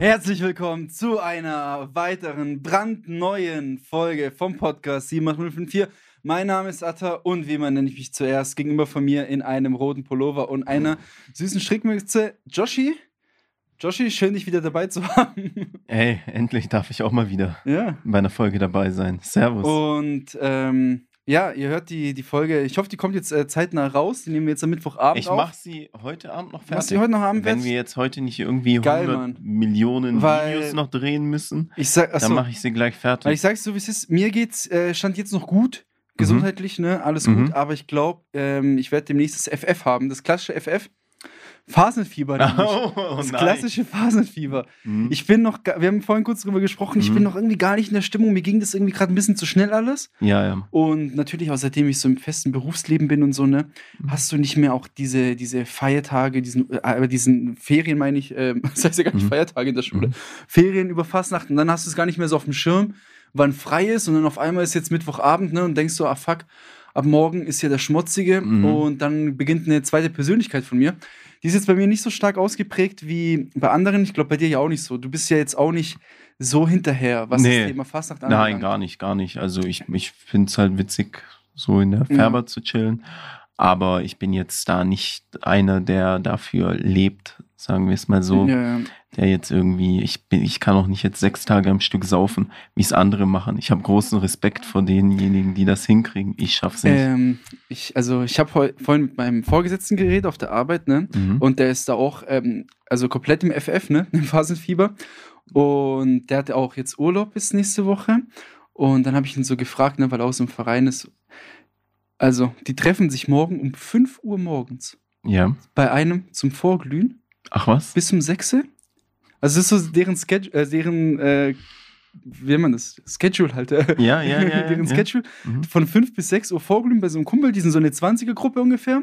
Herzlich willkommen zu einer weiteren brandneuen Folge vom Podcast 78054. Mein Name ist Atta und wie man nenne ich mich zuerst gegenüber von mir in einem roten Pullover und einer süßen Strickmütze. Joshi, Joshi, schön dich wieder dabei zu haben. Ey, endlich darf ich auch mal wieder ja. bei einer Folge dabei sein. Servus. Und ähm, ja, ihr hört die, die Folge. Ich hoffe, die kommt jetzt äh, zeitnah raus. Die nehmen wir jetzt am Mittwochabend ich auf. mache sie heute Abend noch fertig. Machst du die heute noch Abend Wenn fertig? wir jetzt heute nicht irgendwie Geil, 100 Mann. Millionen Weil- Videos noch drehen müssen, Ich sag, achso, dann mache ich sie gleich fertig. Weil ich sag's so, wie es ist. Mir geht's, äh, stand jetzt noch gut. Gesundheitlich, ne? Alles Mhm. gut. Aber ich glaube, ähm, ich werde demnächst das FF haben. Das klassische FF. Phasenfieber. nämlich. oh, das klassische Phasenfieber. Mhm. Ich bin noch, wir haben vorhin kurz drüber gesprochen, ich Mhm. bin noch irgendwie gar nicht in der Stimmung. Mir ging das irgendwie gerade ein bisschen zu schnell alles. ja, ja. Und natürlich auch seitdem ich so im festen Berufsleben bin und so, ne, Mhm. hast du nicht mehr auch diese, diese Feiertage, diesen, äh, diesen Ferien, meine ich, ähm, das heißt ja gar nicht Mhm. Feiertage in der Schule, Mhm. Ferien über Fastnacht und dann hast du es gar nicht mehr so auf dem Schirm, wann frei ist und dann auf einmal ist jetzt Mittwochabend, ne, und denkst so, ah fuck, ab morgen ist ja der Schmutzige Mhm. und dann beginnt eine zweite Persönlichkeit von mir. Die ist jetzt bei mir nicht so stark ausgeprägt wie bei anderen. Ich glaube, bei dir ja auch nicht so. Du bist ja jetzt auch nicht so hinterher, was Nee. das Thema Fastnacht Nein, gar nicht, gar nicht. Also ich, ich finde es halt witzig, so in der Färber zu chillen. Aber ich bin jetzt da nicht einer, der dafür lebt, sagen wir es mal so. Ja, ja. Der jetzt irgendwie, ich bin, ich kann auch nicht jetzt sechs Tage am Stück saufen, wie es andere machen. Ich habe großen Respekt vor denjenigen, die das hinkriegen. Ich schaff's nicht. Ähm, ich, also ich habe vorhin mit meinem Vorgesetzten geredet auf der Arbeit, ne? Mhm. Und der ist da auch, ähm, also komplett im FF, ne? Im Phasenfieber. Und der hatte auch jetzt Urlaub bis nächste Woche. Und dann habe ich ihn so gefragt, ne, weil er aus dem Verein ist. Also, die treffen sich morgen um 5 Uhr morgens ja. bei einem zum Vorglühen Ach was? bis um 6 Uhr. Also, das ist so deren Schedule, äh, deren, äh, wie nennt man das? Schedule halt. äh, Ja, ja, ja, deren ja. Schedule. Mhm. Von 5 bis 6 Uhr Vorglühen bei so einem Kumpel, die sind so eine 20er-Gruppe ungefähr.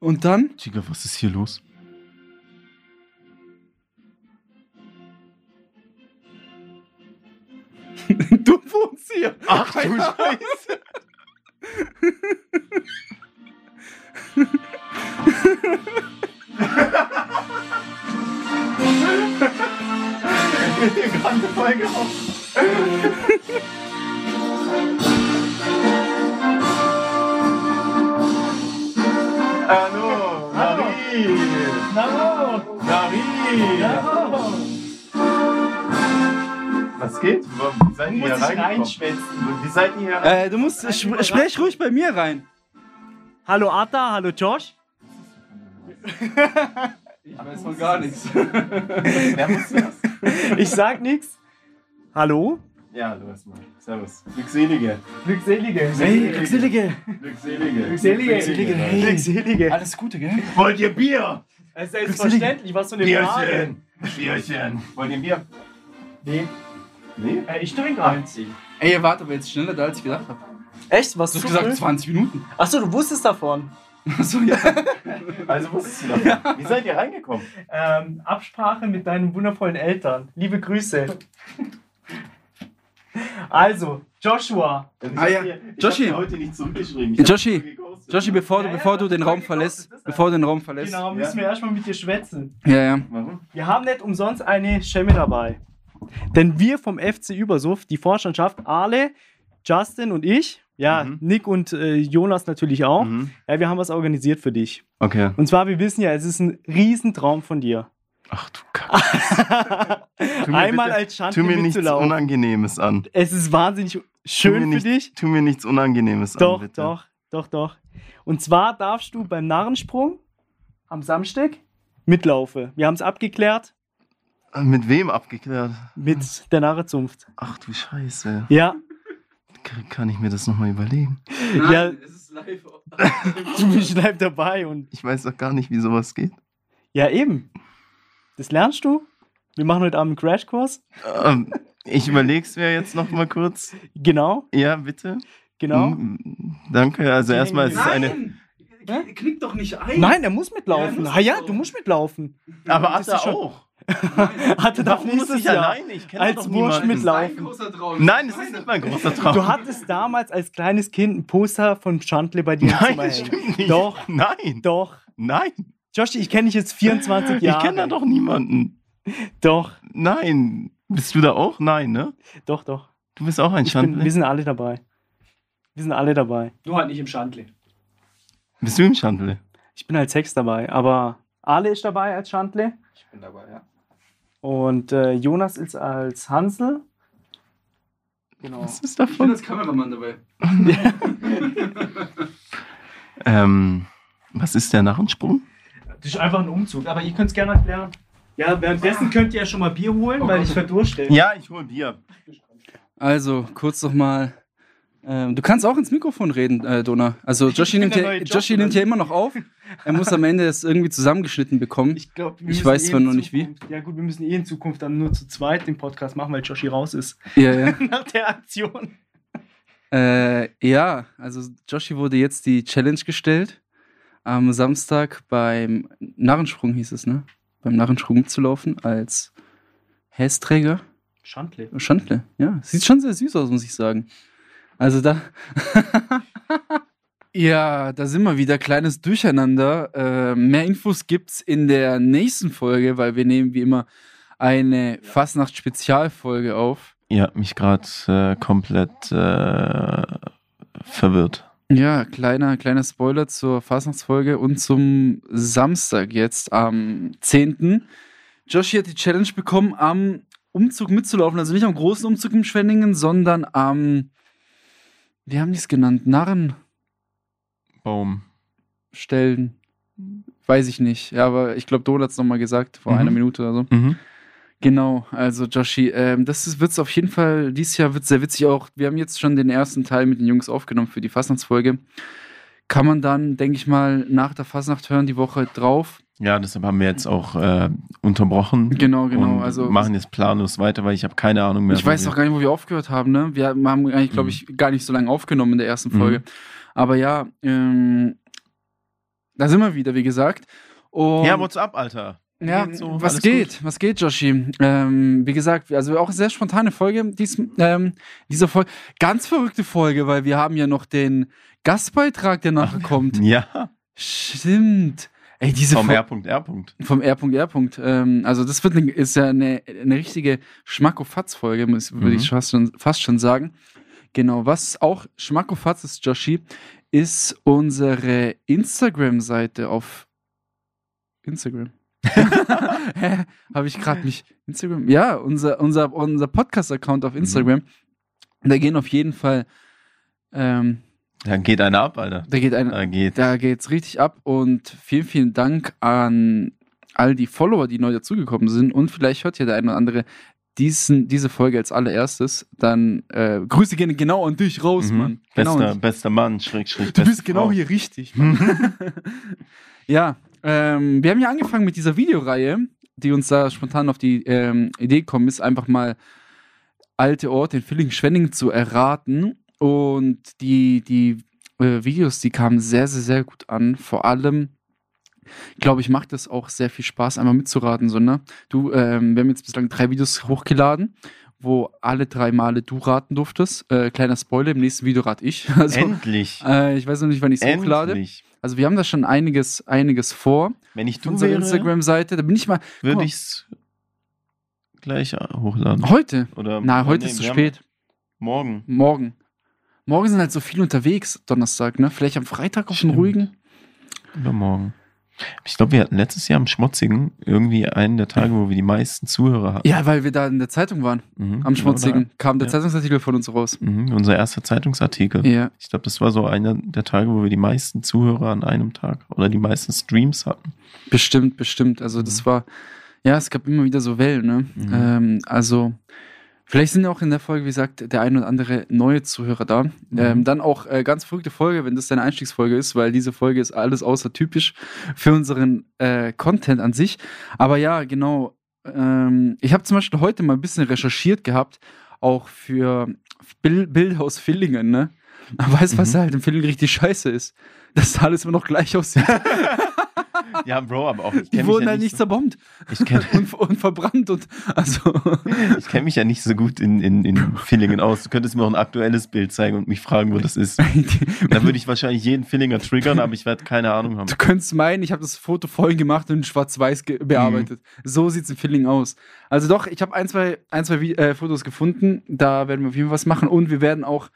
Und dann Digga, was ist hier los? Du wohnst hier. Ach du Scheiße. Hallo, Marie. Hallo! Marie. Hallo! Was geht? Wie seid Du ihr musst hier dich reingekommen? reinschwätzen. Wie seid ihr hier rein? Äh, du musst, sp sprech ruhig bei mir rein. Hallo Atta, hallo Josh. Ich weiß von gar nichts. Wer muss das? Ich sag nix. Hallo? Ja, du erstmal. Servus. Glückselige. Glückselige. Hey, Glückselige. Glückselige. Glückselige. Glückselige. Hey. Glückselige. Alles Gute, gell? Wollt ihr Bier? Es ist selbstverständlich, was so eine Frage. Bierchen. Bierchen. Wollt ihr Bier? Nee, Nee? äh, ich trinke eins. Ey, ihr wart aber jetzt schneller da, als ich gedacht habe. Echt? Was Du hast gesagt früh? 20 Minuten. Achso, du wusstest davon. Achso, ja. Also wusstest du davon. Wie seid ihr reingekommen? Ähm, Absprache mit deinen wundervollen Eltern. Liebe Grüße. Also, Joshua. Ah, ja. Joshi. Ich hab dir heute nicht zurückgeschrieben. Ich Joshi. Joshi, bevor du, Ja, ja, bevor du das den Raum verlässt, bevor du den Raum verlässt. Genau, müssen wir erstmal mit dir schwätzen. Ja, ja. Warum? Wir haben nicht umsonst eine Schemme dabei. Denn wir vom FC Übersuff, die Vorstandschaft, Ale, Justin und ich, ja, Mhm. Nick und äh, Jonas natürlich auch, Mhm. ja, wir haben was organisiert für dich. Okay. Und zwar, wir wissen ja, es ist ein Riesentraum von dir. Ach du Kacke. Einmal bitte- als Schande Tu mir nichts. Unangenehmes an. Es ist wahnsinnig schön mir für nicht, dich. Tu mir nichts Unangenehmes Doch, an, bitte. doch, doch, doch. Und zwar darfst du beim Narrensprung am Samstag mitlaufen. Wir haben es abgeklärt Mit wem abgeklärt? mit der Narrezunft. Ach du Scheiße. Ja, Kann ich mir das nochmal überlegen? Ja. es ist live. du bist live dabei und Ich weiß doch gar nicht, wie sowas geht. ja, eben. Das lernst du. Wir machen heute Abend einen Crashkurs. Ähm, ich überleg's mir jetzt nochmal kurz. Genau, Ja, bitte. genau. Mm, Danke. Also Sie erstmal ist es eine. Nein! Knick- Knick doch nicht ein! Nein, er muss Ja, mitlaufen. er muss Ah ja, du musst mitlaufen. Aber Das Atta auch. Hatte Warum muss nächstes ich Jahr. alleine? Ich kenne als doch niemanden. mitlaufen. Traum. Nein, das ist nicht mein großer Traum. Du hattest damals als kleines Kind ein Poster von Chantle bei dir Nein, das stimmt nicht. Doch, Nein. doch. Nein. Joshi, ich kenne dich jetzt 24 Jahre. Ich kenne da doch niemanden. Doch, Nein. Bist du da auch? Nein, ne? doch, doch. Du bist auch ein Schandle. wir sind alle dabei. Wir sind alle dabei. Nur halt nicht im Schandle. Bist du im Schandle? Ich bin als Hex dabei, aber Ale ist dabei als Schandle Ich bin dabei, ja. Und äh, Jonas ist als Hansel. Genau. Was ist Ich bin davon? als Kameramann dabei. Ähm, was ist der Narrensprung? Das ist einfach ein Umzug, aber ihr könnt es gerne erklären. Ja, währenddessen könnt ihr ja schon mal Bier holen, Oh weil Gott. ich verdurste. Ja, ich hol Bier. Also, kurz noch mal. Ähm, du kannst auch ins Mikrofon reden, äh, Dona. Also, Joshi, nimmt ja, Joshi nimmt ja immer noch auf. Er muss am Ende das irgendwie zusammengeschnitten bekommen. Ich glaube, Ich weiß zwar noch nicht wie. Ja gut, wir müssen eh in Zukunft dann nur zu zweit den Podcast machen, weil Joshi raus ist. Ja, ja. Nach der Aktion. Äh, ja, also Joshi wurde jetzt die Challenge gestellt. Am Samstag beim Narrensprung hieß es, ne? Beim Narrensprung mitzulaufen als Hästräger. Schandle. Schandle, ja. Sieht schon sehr süß aus, muss ich sagen. Also da. ja, da sind wir wieder. Kleines Durcheinander. Äh, mehr Infos gibt's in der nächsten Folge, weil wir nehmen wie immer eine Fastnacht-Spezialfolge auf. Ihr habt mich gerade äh, komplett äh, verwirrt. Ja, kleiner, kleiner Spoiler zur Fastnachtsfolge und zum Samstag jetzt am 10. Joshi hat die Challenge bekommen, am Umzug mitzulaufen. Also nicht am großen Umzug im Schwenningen, sondern am, wie haben die es genannt? Narrenstellen. Baum. Weiß ich nicht. Ja, aber ich glaube, Don hat es nochmal gesagt, vor Mhm. einer Minute oder so. Mhm. Genau, also Joshi, ähm, das wird es auf jeden Fall, dieses Jahr wird sehr witzig auch. Wir haben jetzt schon den ersten Teil mit den Jungs aufgenommen für die Fastnachtsfolge. Kann man dann, denke ich mal, nach der Fastnacht hören, die Woche drauf. Ja, deshalb haben wir jetzt auch äh, unterbrochen. Genau, genau. Also machen jetzt planlos weiter, weil ich habe keine Ahnung mehr. ich weiß auch gar nicht, wo wir aufgehört haben, ne? Wir haben eigentlich, glaube Mhm. ich, gar nicht so lange aufgenommen in der ersten Mhm. Folge. Aber ja, ähm, da sind wir wieder, wie gesagt. Und Ja, what's up, Alter? Ja, so? was geht? Was geht, Joshi? Ähm, wie gesagt, also auch eine sehr spontane Folge, dies, ähm, diese Folge. Ganz verrückte Folge, weil wir haben ja noch den Gastbeitrag, der nachher kommt. Ja, Stimmt. Ey, diese vom R.R. vom R.R. Ähm, also das wird eine, ist ja eine, eine richtige Schmackofatz-Folge, würde Mhm. ich fast schon, fast schon sagen. Genau, was auch Schmackofatz ist, Joshi, ist unsere Instagram-Seite auf Instagram. Hä? Habe ich gerade mich Instagram? Ja, unser, unser, unser Podcast-Account auf Instagram. Da gehen auf jeden Fall, ähm, Da geht einer ab, Alter. da geht ein, Da geht. da geht's richtig ab und vielen, vielen Dank an all die Follower, die neu dazugekommen sind und vielleicht hört ja der eine oder andere diesen, diese Folge als allererstes, dann äh, Grüße gehen genau an dich raus, Mhm. Mann. Genau Bester, bester Mann, Schräg, Schräg. Du bist genau Frau. hier richtig. Mann. ja, ähm, wir haben ja angefangen mit dieser Videoreihe, die uns da spontan auf die ähm, Idee gekommen ist, einfach mal alte Orte in Villingen-Schwenningen zu erraten. Und die, die äh, Videos, die kamen sehr, sehr, sehr gut an. Vor allem, glaube ich, macht es auch sehr viel Spaß, einmal mitzuraten. So, ne? Du, ähm, wir haben jetzt bislang drei Videos hochgeladen, wo alle drei Male du raten durftest. Äh, kleiner Spoiler, im nächsten Video rate ich. Also, Endlich. äh, ich weiß noch nicht, wann ich es hochlade. Also wir haben da schon einiges, einiges vor. Wenn ich Auf du unserer wäre, Instagram-Seite. Da bin ich mal. würde mal, ich's gleich hochladen. Heute. Oder Na, heute nee, ist zu spät. Morgen. Morgen. Morgen sind halt so viele unterwegs, Donnerstag, ne? Vielleicht am Freitag auf den Stimmt. ruhigen. Übermorgen. Ich glaube, wir hatten letztes Jahr am Schmutzigen irgendwie einen der Tage, wo wir die meisten Zuhörer hatten. Ja, weil wir da in der Zeitung waren. Mhm, Am genau Schmutzigen. Kam der Ja. Zeitungsartikel von uns raus. Mhm, unser erster Zeitungsartikel. Ja. Ich glaube, das war so einer der Tage, wo wir die meisten Zuhörer an einem Tag oder die meisten Streams hatten. Bestimmt, bestimmt. Also das war, ja, es gab immer wieder so Wellen, ne? Mhm. Ähm, also vielleicht sind auch in der Folge, wie gesagt, der ein oder andere neue Zuhörer da. Ähm, dann auch äh, ganz verrückte Folge, wenn das deine Einstiegsfolge ist, weil diese Folge ist alles außer typisch für unseren äh, Content an sich. Aber ja, genau. Ähm, ich habe zum Beispiel heute mal ein bisschen recherchiert gehabt, auch für Bil Bilder aus Villingen, ne? Weißt du, was Mhm. halt in Villingen richtig scheiße ist? Dass da alles immer noch gleich aussieht. Ja, Bro, aber auch Die kenne wurden ja halt nicht nicht zerbombt so, ich kenn, und, und verbrannt und also. ich kenn mich ja nicht so gut in, in, in Villingen aus. Du könntest mir auch ein aktuelles Bild zeigen und mich fragen, wo das ist. Dann würde ich wahrscheinlich jeden Villinger triggern, aber ich werde keine Ahnung haben. Du könntest meinen, ich habe das Foto vorhin gemacht und in schwarz-weiß bearbeitet. So sieht es im Filling aus. Also doch, ich habe ein, zwei, ein, zwei äh, Fotos gefunden. Da werden wir auf jeden Fall was machen. Und wir werden auch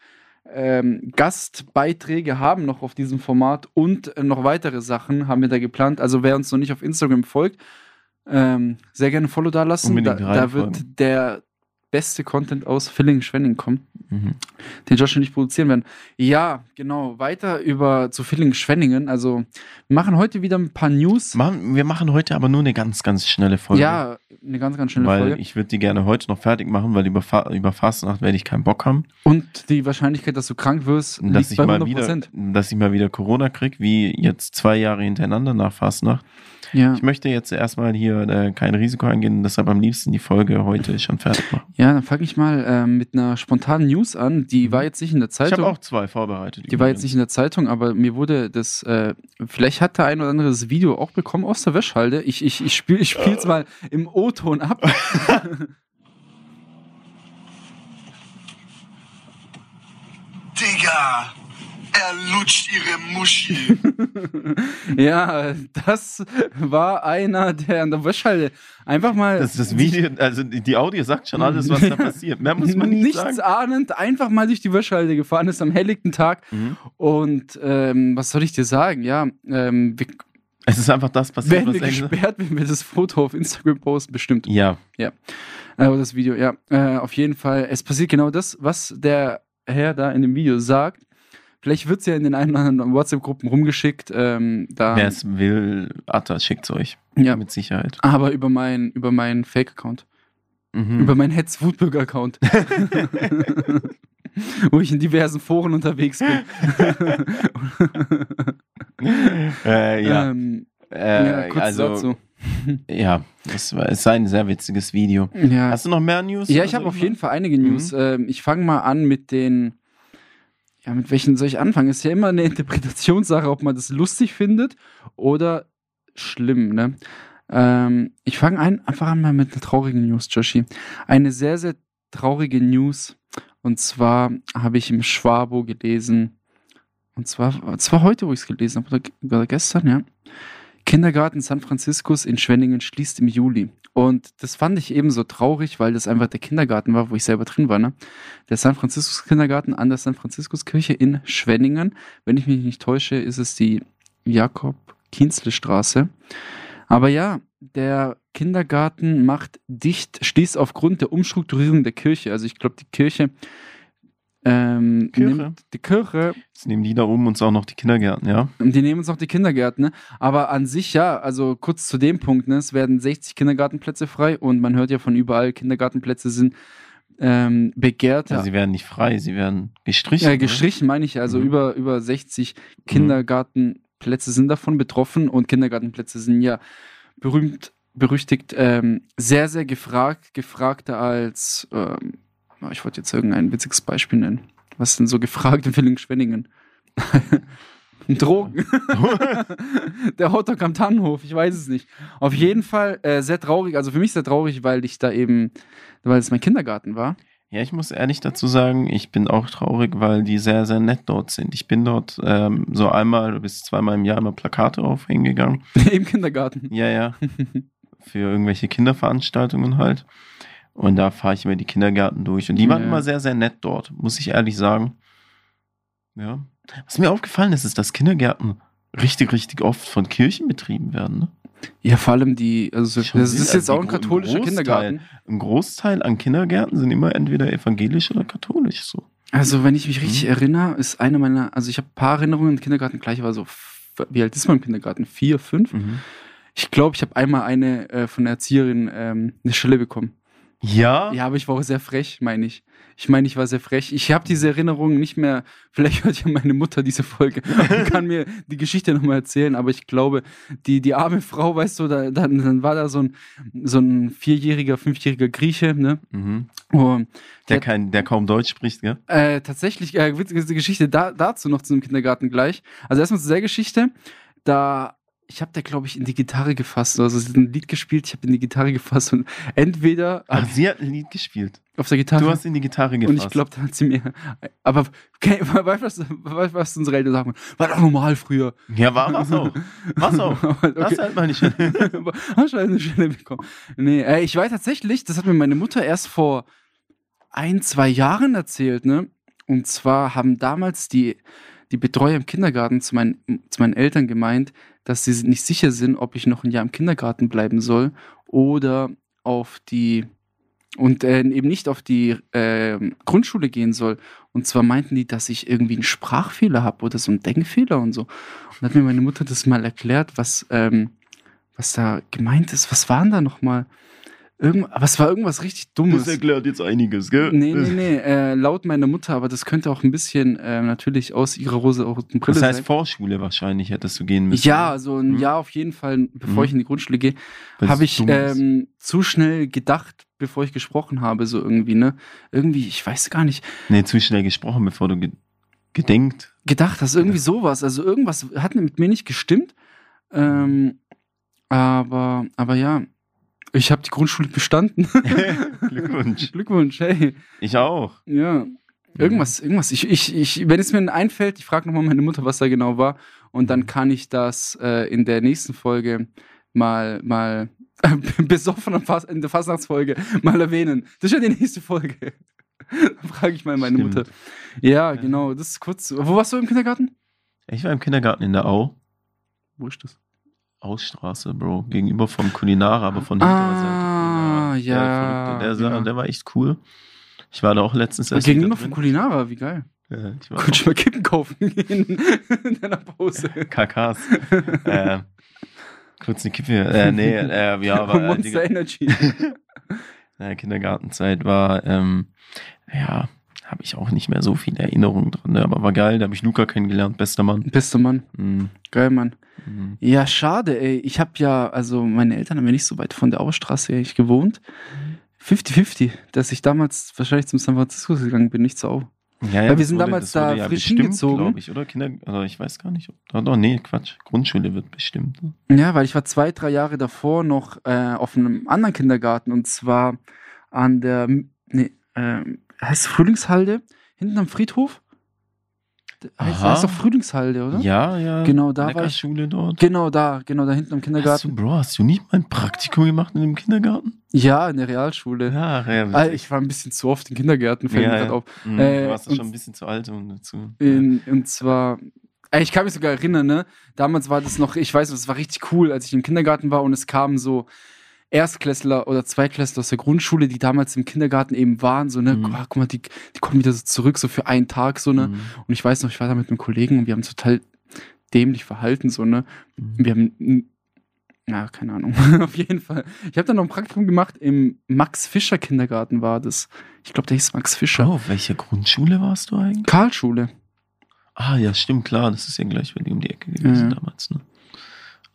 ähm, Gastbeiträge haben noch auf diesem Format und äh, noch weitere Sachen haben wir da geplant. Also wer uns noch nicht auf Instagram folgt, ähm, sehr gerne ein Follow da lassen. Da, wird der beste Content aus Villingen-Schwenning kommen Mhm. den Josh und ich produzieren werden. Ja, genau. Weiter über zu Villingen-Schwenningen. Also, wir machen heute wieder ein paar News. Machen, wir machen heute aber nur eine ganz, ganz schnelle Folge. Ja, eine ganz, ganz schnelle weil Folge. ich würde die gerne heute noch fertig machen, weil über, Fa über Fastnacht werde ich keinen Bock haben. Und die Wahrscheinlichkeit, dass du krank wirst, dass liegt ich, bei mal 100%. wieder, dass ich mal wieder Corona kriege, wie jetzt zwei Jahre hintereinander nach Fastnacht. Ja. Ich möchte jetzt erstmal hier äh, kein Risiko eingehen, deshalb am liebsten die Folge heute schon fertig machen. ja, dann fange ich mal ähm, mit einer spontanen News an. Die war jetzt nicht in der Ich Zeitung. habe auch zwei vorbereitet. die war jetzt nicht in der Zeitung, aber mir wurde das, äh, vielleicht hat der ein oder andere das Video auch bekommen aus der Wäschhalde. Ich, ich, ich spiele ich spiel's mal im O-Ton ab. Digga, er lutscht ihre Muschi. ja, das war einer, der an der Wäschhalde einfach mal. Das, das Video, also die Audio sagt schon alles, was da passiert. Mehr muss man nicht nichts sagen. ahnend einfach mal durch die Wäschhalde gefahren ist am helllichten Tag. Mhm. Und ähm, was soll ich dir sagen? Ja, ähm, wir Es ist einfach das passiert, werden was wir er gesperrt, wenn wir das Foto auf Instagram posten, bestimmt. Ja, Äh, oder das Video, ja. Äh, auf jeden Fall, es passiert genau das, was der Herr da in dem Video sagt. Vielleicht wird es ja in den einen oder anderen WhatsApp-Gruppen rumgeschickt. Ähm, wer es will, Atta schickt's euch. ja, Mit Sicherheit. aber über meinen über meinen Fake-Account. Mhm. Über meinen Hetz Foodburger-Account. Wo ich in diversen Foren unterwegs bin. äh, ja, ähm, äh, ja, kurz also, dazu. ja, es war, es ist ein sehr witziges Video. Ja, Hast du noch mehr News? ja ich habe soll auf jeden Fall einige Mhm. News. Ähm, ich fange mal an mit den. Ja, mit welchen soll ich anfangen? Ist ja immer eine Interpretationssache, ob man das lustig findet oder schlimm, ne? Ähm, ich fange ein, einfach an mal mit einer traurigen News, Joshi. Eine sehr, sehr traurige News. Und zwar habe ich im Schwabo gelesen, und zwar, zwar heute, wo ich es gelesen habe, oder, oder gestern, ja. Kindergarten San Franciscus in Schwenningen schließt im Juli. Und das fand ich eben so traurig, weil das einfach der Kindergarten war, wo ich selber drin war. Ne? Der San Franciscus Kindergarten an der San Franciscus Kirche in Schwenningen. Wenn ich mich nicht täusche, ist es die Jakob-Kienzle-Straße. Aber ja, der Kindergarten macht dicht, schließt aufgrund der Umstrukturierung der Kirche. Also ich glaube, die Kirche, ähm, Kirche? nimmt die Kirche Jetzt nehmen die da oben uns auch noch die Kindergärten, ja? und die nehmen uns noch die Kindergärten, ne? Aber an sich ja, also kurz zu dem Punkt, ne? Es werden 60 Kindergartenplätze frei und man hört ja von überall, Kindergartenplätze sind ähm, begehrt. ja. Sie werden nicht frei, sie werden gestrichen. Ja, oder? gestrichen meine ich, also Mhm. über, über 60 Kindergartenplätze sind davon betroffen und Kindergartenplätze sind ja berühmt, berüchtigt, ähm, sehr, sehr gefragt, gefragter als, ähm, ich wollte jetzt irgendein witziges Beispiel nennen. Was denn so gefragt in Villingen-Schwenningen? Drogen. Der Hotdog am Tannenhof, ich weiß es nicht. Auf jeden Fall äh, sehr traurig, also für mich sehr traurig, weil ich da eben, weil es mein Kindergarten war. Ja, ich muss ehrlich dazu sagen, ich bin auch traurig, weil die sehr, sehr nett dort sind. Ich bin dort ähm, so einmal bis zweimal im Jahr immer Plakate aufhängen gegangen. Im Kindergarten. Ja, ja. Für irgendwelche Kinderveranstaltungen halt. Und da fahre ich immer die Kindergärten durch. Und die waren Ja. immer sehr, sehr nett dort, muss ich ehrlich sagen. Ja. Was mir aufgefallen ist, ist, dass Kindergärten richtig, richtig oft von Kirchen betrieben werden. Ne? Ja, vor allem die, also Schon das ist jetzt also auch ein katholischer Großteil. Kindergarten. Ein Großteil an Kindergärten sind immer entweder evangelisch oder katholisch so. Also, wenn ich mich richtig Mhm. erinnere, ist eine meiner, also ich habe ein paar Erinnerungen im Kindergarten, gleich war so, wie alt ist man im Kindergarten? Vier, fünf? Ich glaube, ich habe einmal eine äh, von der Erzieherin ähm, eine Stelle bekommen. Ja? Ja, aber ich war auch sehr frech, meine ich. Ich meine, ich war sehr frech. Ich habe diese Erinnerungen nicht mehr. Vielleicht hört ja meine Mutter diese Folge und kann mir die Geschichte nochmal erzählen. Aber ich glaube, die, die arme Frau, weißt du, da, dann, dann war da so ein, so ein vierjähriger, fünfjähriger Grieche, ne? Mhm. Und Der, Ja. kein, der kaum Deutsch spricht, gell? äh, tatsächlich, äh, witzige Geschichte da, dazu noch zu einem Kindergarten gleich. Also erstmal zu der Geschichte. Da ich habe da, glaube ich, in die Gitarre gefasst. Also sie hat ein Lied gespielt, ich habe in die Gitarre gefasst und entweder Ach, sie hat ein Lied gespielt. auf der Gitarre. Du hast in die Gitarre gefasst. und ich glaube, da hat sie mir. Aber okay, weißt du, was, was unsere Eltern sagen? War doch normal früher. Ja, war was auch. Was auch. okay. Das halt meine ich. Hast du eine Stelle bekommen? Nee, äh, ich weiß tatsächlich, das hat mir meine Mutter erst vor ein, zwei Jahren erzählt, ne? Und zwar haben damals die, die Betreuer im Kindergarten zu meinen, zu meinen Eltern gemeint, dass sie nicht sicher sind, ob ich noch ein Jahr im Kindergarten bleiben soll oder auf die und äh, eben nicht auf die äh, Grundschule gehen soll. Und zwar meinten die, dass ich irgendwie einen Sprachfehler habe oder so einen Denkfehler und so. Und hat mir meine Mutter das mal erklärt, was, ähm, was da gemeint ist. Was waren da nochmal? Irgend, aber es war irgendwas richtig Dummes. Das erklärt jetzt einiges, gell? Nee, nee, nee, äh, laut meiner Mutter, aber das könnte auch ein bisschen äh, natürlich aus ihrer rosa-roten Brille Das heißt, sein. Vorschule wahrscheinlich hättest du gehen müssen. Ja, so ein Mhm. Jahr auf jeden Fall, bevor Mhm. ich in die Grundschule gehe, habe ich ähm, zu schnell gedacht, bevor ich gesprochen habe, so irgendwie, ne? Irgendwie, ich weiß gar nicht, Nee, zu schnell gesprochen, bevor du ge gedenkt. gedacht, dass irgendwie sowas, also irgendwas hat mit mir nicht gestimmt. Ähm, aber, aber ja, ich habe die Grundschule bestanden. Glückwunsch. Glückwunsch, hey. Ich auch. Ja. Irgendwas, irgendwas. Ich, ich, ich, wenn es mir einfällt, ich frage nochmal meine Mutter, was da genau war. Und dann kann ich das äh, in der nächsten Folge mal, mal besoffen am Fas in der Fastnachtsfolge mal erwähnen. Das ist ja die nächste Folge. dann frage ich mal meine Stimmt. Mutter. Ja, genau. Das ist kurz. Wo warst du im Kindergarten? Ich war im Kindergarten in der Au. Wo ist das? Ausstraße, Bro. Gegenüber vom Kulinar, aber von hinterer Ah, Seite. ja, verrückt. Der, genau. der war echt cool. Ich war da auch letztens erst Gegenüber drin. Kulinara, wie geil. Ja, ich Könntest du mal Kippen kaufen gehen in deiner Pause. KKs. äh, kurz eine Kippe. Äh, nee, äh, ja, aber äh, Monster Energy. äh, Kindergartenzeit war, ähm, ja, habe ich auch nicht mehr so viele Erinnerungen dran, ne, aber war geil. Da habe ich Luca kennengelernt, bester Mann. Bester Mann. Mhm. Geil, Mann. Mhm. Ja, schade, ey. Ich habe ja, also meine Eltern haben ja nicht so weit von der Auerstraße eigentlich gewohnt. 50-50, dass ich damals wahrscheinlich zum San Francisco gegangen bin, nicht zur Au. Ja, ja, Weil wir sind wurde- damals da frisch bestimmt, hingezogen. glaub ich, oder? Kinder, also ich weiß gar nicht. Doch, doch, nee, Quatsch. Grundschule wird bestimmt. ne? Ja, weil ich war zwei, drei Jahre davor noch äh, auf einem anderen Kindergarten und zwar an der, nee, äh, heißt Frühlingshalde? Hinten am Friedhof? Heißt, heißt doch Frühlingshalde, oder? Ja, ja. Genau, da war ich. Neckarschule dort. Genau da, genau da hinten am Hast Kindergarten. du, Bro, hast du nicht mal ein Praktikum gemacht in dem Kindergarten? Ja, in der Realschule. Ja, ja. Ah, ich war ein bisschen zu oft in Kindergärten, fällt Ja, mir ja. auf. Mhm, äh, du warst und- schon ein bisschen zu alt, um dazu. In, und zwar, ich kann mich sogar erinnern, ne? Damals war das noch, ich weiß, es war richtig cool, als ich im Kindergarten war und es kamen so Erstklässler oder Zweitklässler aus der Grundschule, die damals im Kindergarten eben waren, so, ne? Mhm. Ah, guck mal, die, die kommen wieder so zurück, so für einen Tag, so, ne? Mhm. Und ich weiß noch, ich war da mit einem Kollegen und wir haben total dämlich verhalten, so, ne? Mhm. Wir haben, ja, keine Ahnung, auf jeden Fall. Ich habe dann noch ein Praktikum gemacht im Max-Fischer-Kindergarten, war das. Ich glaube, der hieß Max Fischer. Oh, auf welcher Grundschule warst du eigentlich? Karlschule. Ah, ja, stimmt, klar. Das ist ja gleich bei dir um die Ecke gewesen Ja. damals, ne?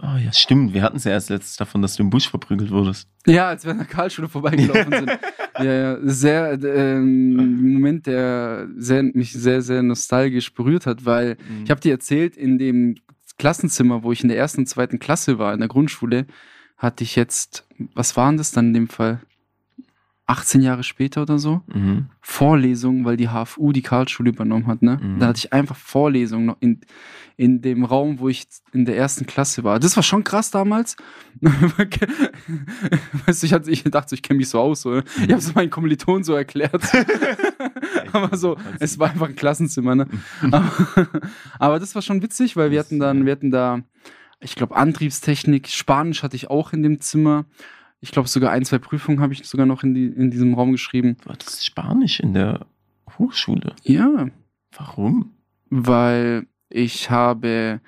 Ah, ja, stimmt. Wir hatten es ja erst letztes davon, dass du im Busch verprügelt wurdest. Ja, als wir an der Karlschule vorbeigelaufen sind. ja, ja, sehr, ähm, Moment, der sehr, mich sehr, sehr nostalgisch berührt hat, weil ich habe dir erzählt, in dem Klassenzimmer, wo ich in der ersten und zweiten Klasse war, in der Grundschule, hatte ich jetzt, was waren das dann in dem Fall? 18 Jahre später oder so? Mhm. Vorlesungen, weil die HFU die Karlsschule übernommen hat, ne? Mhm. Da hatte ich einfach Vorlesungen noch in, in dem Raum, wo ich in der ersten Klasse war. Das war schon krass damals. weißt du, ich, hatte, ich dachte, so, ich kenne mich so aus. So. ne? Ich habe es meinen Kommilitonen so erklärt. aber so, es war einfach ein Klassenzimmer, ne? aber, aber das war schon witzig, weil wir hatten dann, wir hatten da, ich glaube, Antriebstechnik, Spanisch hatte ich auch in dem Zimmer. Ich glaube, sogar ein, zwei Prüfungen habe ich sogar noch in, die, in diesem Raum geschrieben. Du hattest Spanisch in der Hochschule. Ja, Warum? weil ich habe,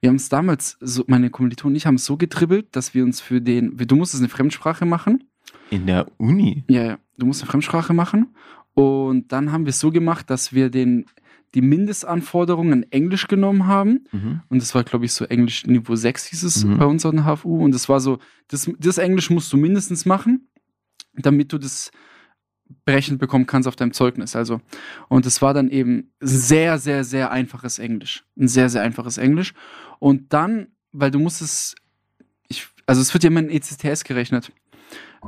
wir haben es damals, so, meine Kommilitonen und ich haben es so getribbelt, dass wir uns für den, du musstest eine Fremdsprache machen. In der Uni? Ja, ja, du musst eine Fremdsprache machen. Und dann haben wir es so gemacht, dass wir den, die Mindestanforderungen in Englisch genommen haben. Mhm. Und das war, glaube ich, so Englisch Niveau 6 hieß es Mhm. bei uns an der HFU. Und das war so, das, das Englisch musst du mindestens machen, damit du das berechnet bekommen kannst auf deinem Zeugnis. Also, und es war dann eben sehr, sehr, sehr einfaches Englisch. Ein sehr, sehr einfaches Englisch. Und dann weil du musst es, ich, also es wird ja immer in ECTS gerechnet,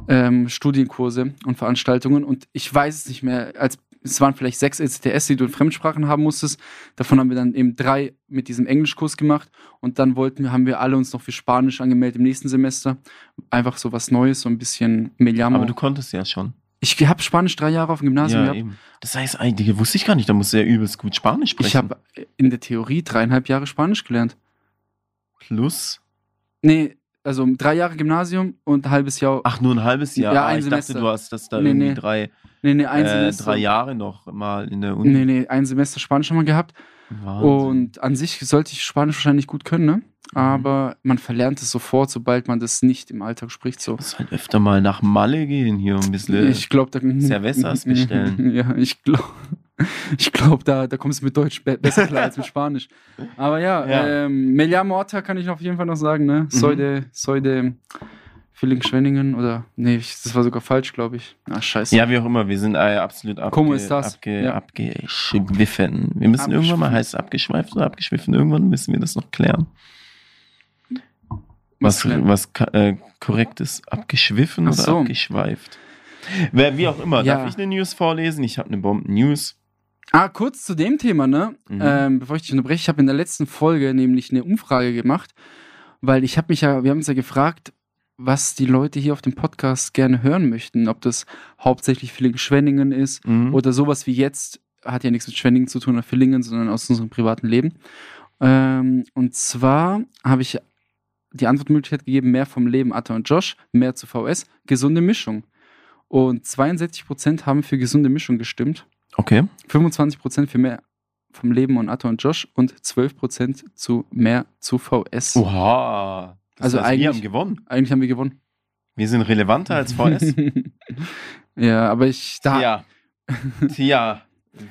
ähm, Studienkurse und Veranstaltungen und ich weiß es nicht mehr, als es waren vielleicht sechs ECTS, die du in Fremdsprachen haben musstest. Davon haben wir dann eben drei mit diesem Englischkurs gemacht und dann wollten wir, haben wir alle uns noch für Spanisch angemeldet im nächsten Semester. Einfach so was Neues, so ein bisschen Meliamo. Aber du konntest ja schon. Ich habe Spanisch drei Jahre auf dem Gymnasium Ja, gehabt. eben. Das heißt, eigentlich wusste ich gar nicht, da musst du ja übelst gut Spanisch sprechen. Ich habe in der Theorie dreieinhalb Jahre Spanisch gelernt. Plus. Nee, also drei Jahre Gymnasium und ein halbes Jahr. Ach, nur ein halbes Jahr. Ja, Ah, ein ich Semester. dachte, du hast das da Nee, irgendwie nee. drei, nee, nee, ein äh, Semester. drei Jahre noch mal in der Uni. Nee, nee, ein Semester Spanisch haben wir gehabt. Wahnsinn. Und an sich sollte ich Spanisch wahrscheinlich gut können, ne? Aber man verlernt es sofort, sobald man das nicht im Alltag spricht. So. Du musst halt öfter mal nach Malle gehen hier ein bisschen. Ich glaube, da. Cervezas bestellen. Ja, ich glaube. Ich glaube, da, da kommst du mit Deutsch be besser klar als mit Spanisch. Aber ja, Ja. Ähm, Melia Morta kann ich auf jeden Fall noch sagen, ne? Säude, Säude, Villingen-Schwenningen oder. Nee, das war sogar falsch, glaube ich. Ah, scheiße. Ja, wie auch immer, wir sind absolut abge Como estás? abge Ja. abgeschwiffen. Wir müssen irgendwann mal, heißt es abgeschweift oder abgeschwiffen? Irgendwann müssen wir das noch klären. Was, was äh, korrekt ist, abgeschwiffen Ach oder so. abgeschweift? Wer, wie auch immer, Ja. darf ich eine News vorlesen? Ich habe eine Bomben-News. Ah, kurz zu dem Thema, ne? Mhm. Ähm, bevor ich dich unterbreche, ich habe in der letzten Folge nämlich eine Umfrage gemacht, weil ich habe mich ja, wir haben uns ja gefragt, was die Leute hier auf dem Podcast gerne hören möchten. Ob das hauptsächlich Villingen-Schwenningen ist Mhm. oder sowas wie jetzt, hat ja nichts mit Schwenningen zu tun oder Villingen, sondern aus unserem privaten Leben. Ähm, und zwar habe ich die Antwortmöglichkeit gegeben, mehr vom Leben Atta und Josh, mehr zu VS, gesunde Mischung. Und 62% haben für gesunde Mischung gestimmt. Okay. 25% für mehr vom Leben und Atto und Josh und 12% zu mehr zu VS. Oha. Also heißt, wir haben gewonnen. Eigentlich haben wir gewonnen. Wir sind relevanter als VS. ja, aber ich da ja. Tja.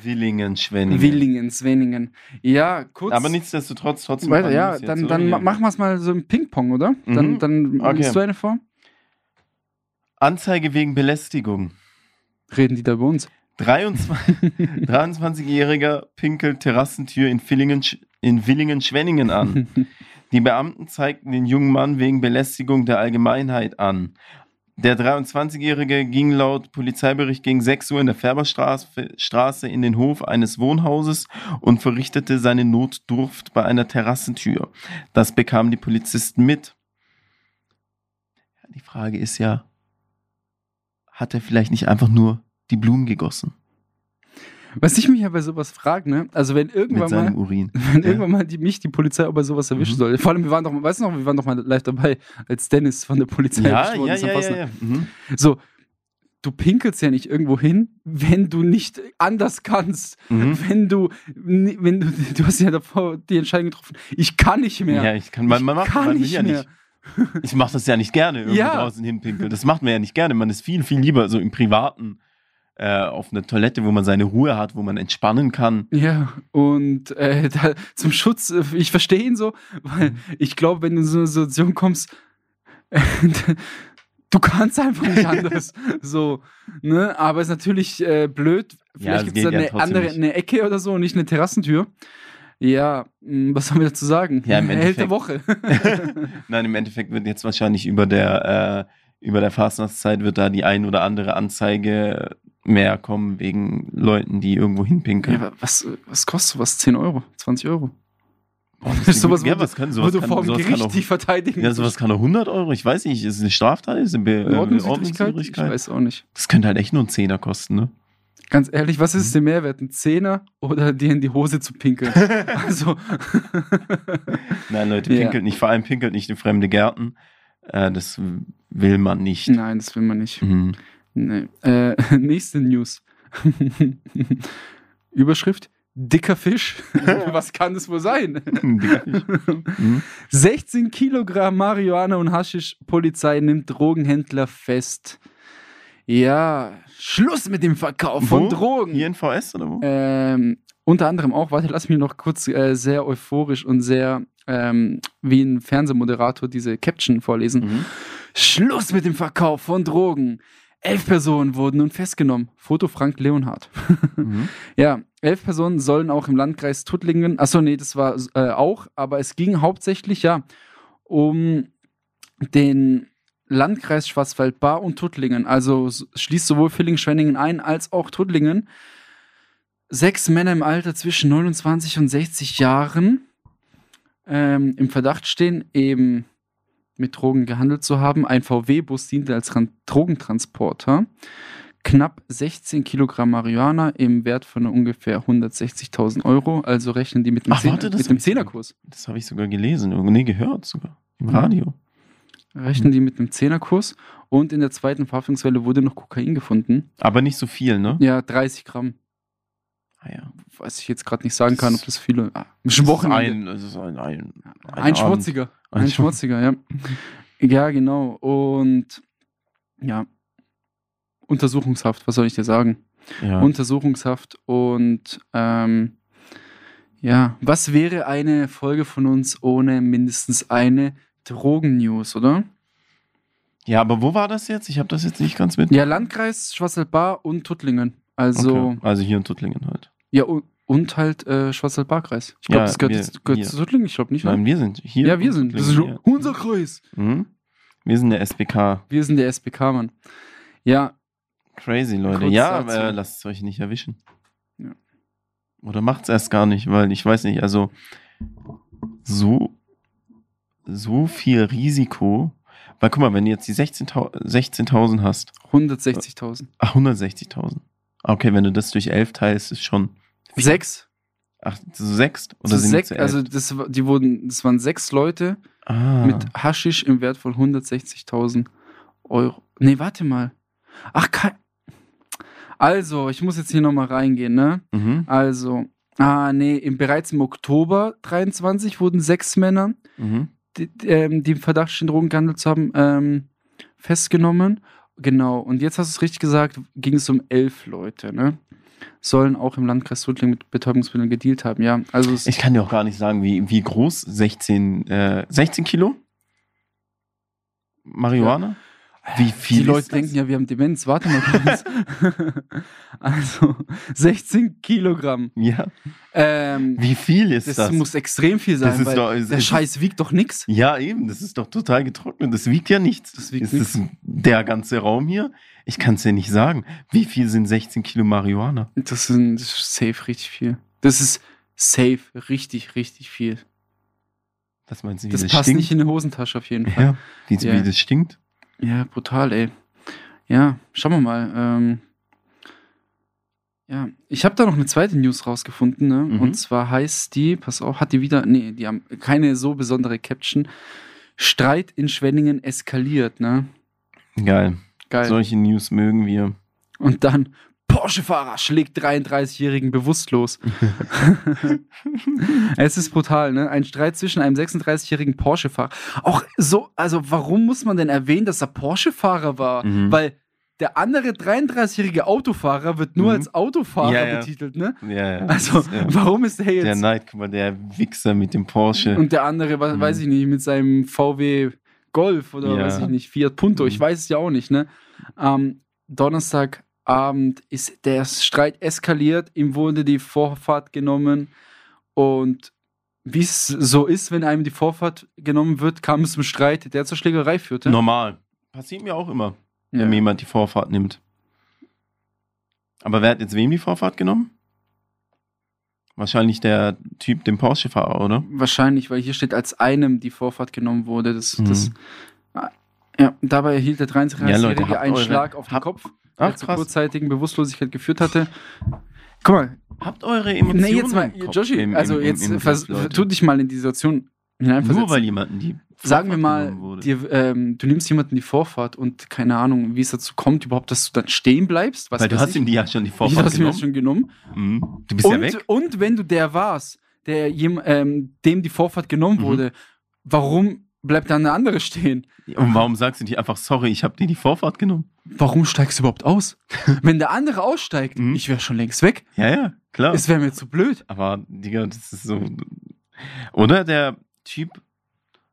Willingen, Schwenningen. Willingen, Sweningen. Ja, kurz. Aber nichtsdestotrotz trotzdem. weiter, ja, dann, dann machen wir es mal so im Ping-Pong, oder? Dann, Mhm. dann Okay. liest du eine vor. Anzeige wegen Belästigung. Reden die da bei uns. 23 23-Jähriger pinkelt Terrassentür in Villingen, in Villingen-Schwenningen an. Die Beamten zeigten den jungen Mann wegen Belästigung der Allgemeinheit an. Der 23-Jährige ging laut Polizeibericht gegen 6 Uhr in der Färberstraße Straße in den Hof eines Wohnhauses und verrichtete seine Notdurft bei einer Terrassentür. Das bekamen die Polizisten mit. Die Frage ist ja, hat er vielleicht nicht einfach nur die Blumen gegossen Was ich mich ja bei sowas frage, ne? Also wenn irgendwann mal, Urin? wenn Ja. irgendwann mal die, mich die Polizei bei sowas erwischen Mhm. soll. Vor allem, wir waren doch, weißt du noch, wir waren doch mal live dabei, als Dennis von der Polizei Ja, erwischt worden ist ja, ja, ja. Mhm. So, du pinkelst ja nicht irgendwo hin, wenn du nicht anders kannst. Mhm. Wenn du, wenn du, du hast ja davor die Entscheidung getroffen, ich kann nicht mehr. Ja, ich kann, man, man Ich macht kann man nicht ja mehr. nicht. Ich mache das ja nicht gerne, irgendwo Ja. draußen hinpinkeln. Das macht man ja nicht gerne. Man ist viel, viel lieber so im Privaten äh, auf einer Toilette, wo man seine Ruhe hat, wo man entspannen kann. Ja, und äh, da, zum Schutz, äh, ich verstehe ihn so, weil ich glaube, wenn du in so eine Situation kommst, du kannst einfach nicht anders. so, ne? Aber ist natürlich äh, blöd. Ja, Vielleicht es gibt es da ja eine trotzdem andere, eine Ecke oder so, nicht eine Terrassentür. Ja, mh, was sollen wir dazu sagen? Ja, im Held der Endeffekt- Woche. Nein, im Endeffekt wird jetzt wahrscheinlich über der, äh, über der Fastnachtszeit wird da die ein oder andere Anzeige mehr kommen wegen Leuten, die irgendwo ja, hinpinkeln. aber was, was kostet sowas? 10 Euro? 20 Euro? Boah, Das ist sowas, ja, was kann, sowas kann, vor dem Gericht auch, dich verteidigen ja, sowas kann auch 100 Euro, ich weiß nicht, ist es eine Straftat, ist es eine Be äh, Ordnungswidrigkeit? Ich weiß auch nicht. Das könnte halt echt nur ein Zehner kosten, ne? Ganz ehrlich, was Mhm. ist der Mehrwert? Ein Zehner oder dir in die Hose zu pinkeln? also, Nein, Leute, Ja. pinkelt nicht, vor allem pinkelt nicht in fremde Gärten. Äh, das will man nicht. nein, das will man nicht. Mhm. Nee. Äh, nächste News. Überschrift: Dicker Fisch. was kann das wohl sein? Mhm. 16 Kilogramm Marihuana und Haschisch. Polizei nimmt Drogenhändler fest. Ja, Schluss mit dem Verkauf von Wo? Drogen. Hier in VS oder wo? Ähm, unter anderem auch, warte, lass mich noch kurz äh, sehr euphorisch und sehr ähm, wie ein Fernsehmoderator diese Caption vorlesen. Mhm. Schluss mit dem Verkauf von Drogen. Elf Personen wurden nun festgenommen. Foto Frank Leonhardt. Mhm. Ja, elf Personen sollen auch im Landkreis Tuttlingen, achso, nee, das war äh, auch, aber es ging hauptsächlich ja um den Landkreis Schwarzwald-Baar und Tuttlingen. Also schließt sowohl Villingen-Schwenningen ein als auch Tuttlingen. Sechs Männer im Alter zwischen 29 und 60 Jahren ähm, im Verdacht stehen, eben mit Drogen gehandelt zu haben. Ein VW-Bus diente als Ran- Drogentransporter. Knapp 16 Kilogramm Marihuana im Wert von ungefähr 160.000 Euro. Also rechnen die mit dem, Ach, Zehner, warte, das mit dem sogar- Zehnerkurs. Das habe ich sogar gelesen. Nee, gehört sogar. Im Mhm. Radio. Rechnen die mit einem Zehnerkurs. Und in der zweiten Verhaftungswelle wurde noch Kokain gefunden. Aber nicht so viel, ne? Ja, 30 Gramm. Ah, ja. Was ich jetzt gerade nicht sagen kann, ob das viele. Ah, Das ist ein, das ist ein, ein, Ein, Abend. schmutziger. Ein, schmutziger, ja. Ja, genau. Und ja. Untersuchungshaft, was soll ich dir sagen? Ja. Untersuchungshaft und ähm, ja, was wäre eine Folge von uns ohne mindestens eine Drogen-News, oder? ja, aber wo war das jetzt? Ich habe das jetzt nicht ganz mit. Ja, Landkreis Schwarzwaldbar und Tuttlingen. Also, Okay. Also hier in Tuttlingen halt. ja, und, halt äh, Schwarzwaldbar-Kreis. Ich glaube, Ja, das gehört, wir- jetzt, gehört zu Tuttlingen, ich glaube nicht. ne? Nein, wir sind hier. ja, wir in sind. Das ist unser Kreis. Mhm. Wir sind der SBK. Wir sind der SBK, Mann. Ja, Crazy, Leute. Kurz ja, aber lasst es euch nicht erwischen. Ja. Oder macht es erst gar nicht, weil ich weiß nicht, also so, so viel Risiko. Weil guck mal, wenn du jetzt die 16.000 16.000 hast, 160.000. ach, 160.000. Okay, wenn du das durch 11 teilst, ist schon. Sechs. Ach, zu sechs? Oder Zu sind sechs zu also das, die wurden, das waren sechs Leute ah. mit Haschisch im Wert von 160.000 Euro. Nee, warte mal. Ach, kein. Also, ich muss jetzt hier nochmal reingehen, ne? Mhm, Also, ah, nee, im, bereits im Oktober 23 wurden sechs Männer, mhm. die, die, ähm, die im Verdacht stehen, Drogen gehandelt zu haben, ähm, festgenommen. Genau, und jetzt hast du es richtig gesagt, ging es um elf Leute, ne? Sollen auch im Landkreis Tuttlingen mit Betäubungsmitteln gedealt haben, ja. Also, Ich kann dir auch gar nicht sagen, wie, wie groß 16, äh, 16 Kilo? Marihuana? Wie viel Die Leute das? denken ja, wir haben Demenz. Warte mal kurz. also 16 Kilogramm. Ja. Ähm, Wie viel ist das, das? muss extrem viel sein, Das ist weil doch- der Scheiß wiegt doch nichts. ja, eben, das ist doch total getrocknet. Das wiegt ja nichts. Das wiegt ist das der ganze Raum hier? Ich kann es dir nicht sagen. Wie viel sind 16 Kilo Marihuana? Das, sind, das ist safe richtig viel. Das ist safe richtig, richtig viel. Was meinst du, wie Das das, passt stinkt? nicht in eine Hosentasche auf jeden Fall. ja, wie, Ja. wie das stinkt? Ja, brutal, ey. Ja, schauen wir mal. Ähm, ja, ich habe da noch eine zweite News rausgefunden, ne? Mhm. Und zwar heißt die, pass auf, hat die wieder, nee, die haben keine so besondere Caption. Streit in Schwenningen eskaliert, ne? Geil. Geil. Solche News mögen wir. Und dann Porsche-Fahrer schlägt 33-Jährigen bewusstlos. es ist brutal, ne? Ein Streit zwischen einem 36-jährigen Porsche-Fahrer. Auch so, also warum muss man denn erwähnen, dass er Porsche-Fahrer war? Mhm. Weil der andere 33-jährige Autofahrer wird nur Mhm. als Autofahrer Ja, ja. betitelt, ne? Ja, ja. Also, ist, ja. warum ist der jetzt? Der Neid, guck mal, der Wichser mit dem Porsche. Und der andere, was, Mhm. weiß ich nicht, mit seinem VW Golf oder weiß ich nicht, Fiat Punto, ich Mhm. weiß es ja auch nicht, ne? Am Donnerstagabend ist der Streit eskaliert, ihm wurde die Vorfahrt genommen und wie es so ist, wenn einem die Vorfahrt genommen wird, kam es zum Streit, der zur Schlägerei führte. Normal. Passiert mir auch immer, ja. wenn mir jemand die Vorfahrt nimmt. Aber wer hat jetzt wem die Vorfahrt genommen? Wahrscheinlich der Typ, dem Porsche-Fahrer, oder? Wahrscheinlich, weil hier steht, als einem die Vorfahrt genommen wurde. Das, Mhm. das, ja, dabei erhielt der Ja, 33-Jährige Leute, habt einen eure- Schlag auf den habt- Kopf, Ach, zur kurzzeitigen Bewusstlosigkeit geführt hatte. Guck mal, Habt eure Emotionen nee, jetzt mal, Joshi, im- im- also jetzt im vers- tu dich mal in die Situation hineinversetzen. Nur weil jemanden die Sagen wir Vorfahrt mal, dir, ähm, du nimmst jemanden die Vorfahrt und keine Ahnung, wie es dazu kommt, überhaupt, dass du dann stehen bleibst. Weil du hast ich. ihm die ja schon die Ich Vorfahrt hast mir genommen. das schon genommen. Mhm. Du bist ja Und, weg. und wenn du der warst, der ähm, dem die Vorfahrt genommen Mhm. wurde, warum bleibt dann eine andere stehen? Und warum sagst du nicht einfach, sorry, ich habe dir die Vorfahrt genommen? Warum steigst du überhaupt aus? Wenn der andere aussteigt, Mhm. ich wäre schon längst weg. Ja, ja, klar. Es wäre mir zu blöd. Aber, Digga, das ist so. Oder der Typ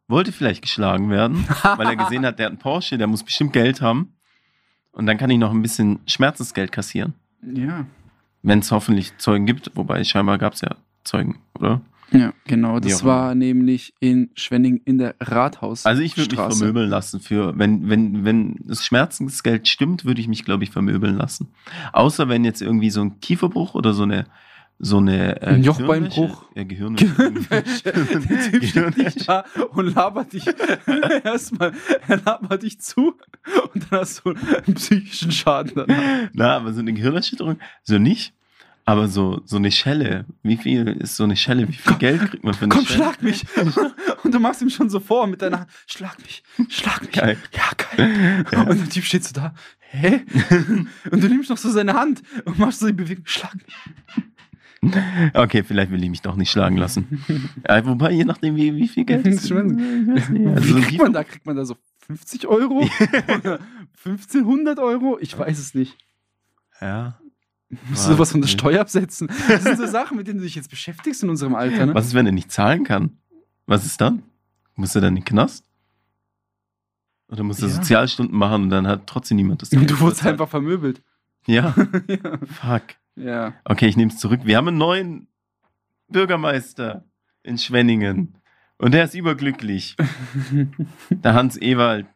wollte vielleicht geschlagen werden, weil er gesehen hat, der hat einen Porsche, der muss bestimmt Geld haben. Und dann kann ich noch ein bisschen Schmerzensgeld kassieren. Ja. Wenn es hoffentlich Zeugen gibt, wobei scheinbar gab es ja Zeugen, oder? Ja, genau. Das immer. war nämlich in Schwenning in der Rathaus. Also ich würde mich vermöbeln lassen für, wenn, wenn, wenn das Schmerzensgeld stimmt, würde ich mich, glaube ich, vermöbeln lassen. Außer wenn jetzt irgendwie so ein Kieferbruch oder so eine, so eine äh, Ein Jochbeinbruch. Ja, Gehirnwäsche. Der Typ steht nicht da und labert dich erstmal, er labert dich zu und dann hast du einen psychischen Schaden danach. Na, aber so eine Gehirnerschütterung, so nicht. Aber so, so eine Schelle, wie viel ist so eine Schelle? Wie viel Geld kriegt man für eine Komm, Schelle? schlag mich! Und du machst ihm schon so vor mit deiner Hand, schlag mich, schlag mich. Geil. Ja, geil. Und der Typ steht so da, hä? Und du nimmst noch so seine Hand und machst so die Bewegung, schlag mich. Okay, vielleicht will ich mich doch nicht schlagen lassen. ja, wobei, je nachdem, wie, wie viel Geld Das ist schon- also so Wie kriegt man da? Kriegt man da so 50 Euro? Oder 1500 Euro? Ich weiß es nicht. Ja. Musst du sowas von der Steuer absetzen? Das sind so Sachen, mit denen du dich jetzt beschäftigst in unserem Alter, ne? Was ist, wenn er nicht zahlen kann? Was ist dann? Muss er dann in den Knast? Oder muss er Ja. Sozialstunden machen und dann hat trotzdem niemand das Du Geld wurdest bezahlt? einfach vermöbelt. Ja, ja. fuck. ja. Okay, ich nehme es zurück. Wir haben einen neuen Bürgermeister in Schwenningen. Und der ist überglücklich. Der Hans Ewald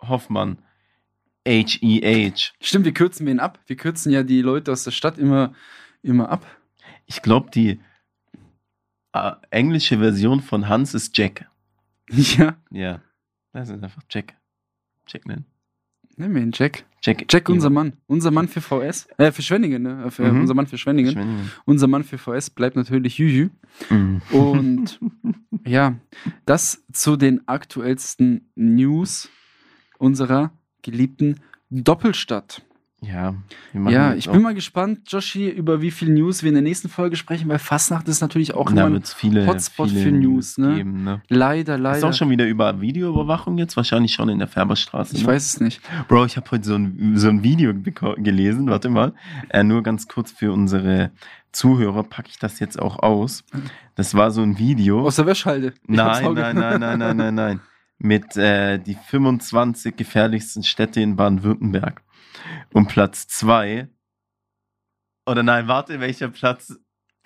Hoffmann. H-E-H. Stimmt, wir kürzen wen ab. Wir kürzen ja die Leute aus der Stadt immer, immer ab. Ich glaube, die äh, englische Version von Hans ist Jack. Ja. Ja. Das ist einfach Jack. Jack nennen. Nimm ihn, Jack. Jack, Jack, unser Mann. Unser Mann für VS. Äh, für Schwenningen, ne? Für, Mhm. Unser Mann für Schwenningen. Schwenningen. Unser Mann für VS bleibt natürlich Jüjü. Mhm. Und ja, das zu den aktuellsten News unserer geliebten Doppelstadt. Ja, Ja, ich bin mal gespannt, Joshi, über wie viel News wir in der nächsten Folge sprechen, weil Fastnacht ist natürlich auch immer ein viele, Hotspot viele für News, ne? geben. Ne? leider, Ist leider. auch schon wieder über Videoüberwachung jetzt? Wahrscheinlich schon in der Färberstraße. ich ne? weiß es nicht. Bro, ich habe heute so ein, so ein Video gelesen. Warte mal. Äh, nur ganz kurz für unsere Zuhörer packe ich das jetzt auch aus. Das war so ein Video. Aus der Wäschhalde. Nein, nein, nein, nein, nein, nein, nein. Mit äh, die 25 gefährlichsten Städte in Baden-Württemberg. Und Platz 2. Oder nein, warte, welcher Platz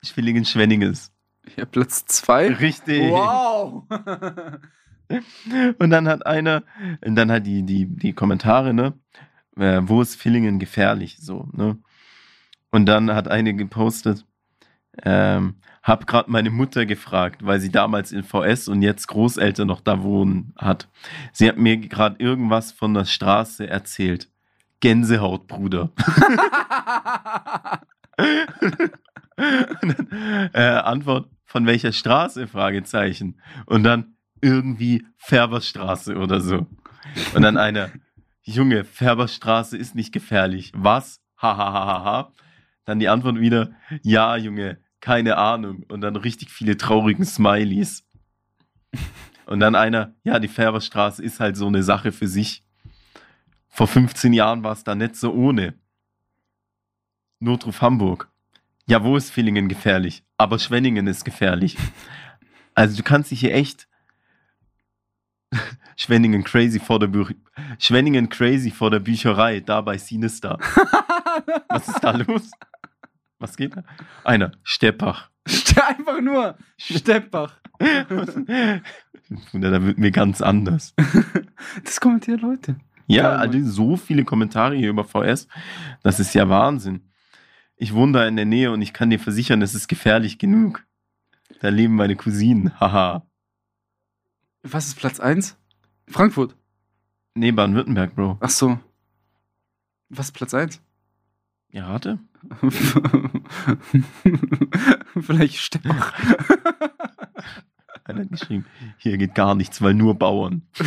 Schwillingen-Schwenning ist. Ja, Platz zwei. Richtig. Wow! Und dann hat einer, und dann hat die, die, die Kommentare, ne? Äh, wo ist Villingen gefährlich? So, ne? Und dann hat eine gepostet, ähm, hab gerade meine Mutter gefragt, weil sie damals in VS und jetzt Großeltern noch da wohnen hat. Sie hat mir gerade irgendwas von der Straße erzählt. Gänsehaut, Bruder. Dann, äh, Antwort von welcher Straße? Fragezeichen. Und dann irgendwie Färberstraße oder so. Und dann einer, Junge, Färberstraße ist nicht gefährlich. Was? Hahaha. Dann die Antwort wieder, ja, Junge, keine Ahnung. Und dann richtig viele traurigen Smileys. Und dann einer, ja, die Färberstraße ist halt so eine Sache für sich. Vor 15 Jahren war es da nicht so ohne. Notruf Hamburg. Ja, wo ist Villingen gefährlich? Aber Schwenningen ist gefährlich. Also du kannst dich hier echt Schwenningen crazy vor der Bü Schwenningen crazy vor der Bücherei, da bei Sinister. Was ist da los? Was geht da? Einer, Steppach. Einfach nur Steppbach. Und da wird mir ganz anders. Das kommentieren Leute. Ja, Ja, also so viele Kommentare hier über VS. Das ist ja Wahnsinn. Ich wohne da in der Nähe und ich kann dir versichern, es ist gefährlich genug. Da leben meine Cousinen. Haha. Was ist Platz 1? Frankfurt. Nee, Baden-Württemberg, Bro. Ach so. Was ist Platz 1? Ja, rate. Vielleicht. Einer hat geschrieben, hier geht gar nichts, weil nur Bauern.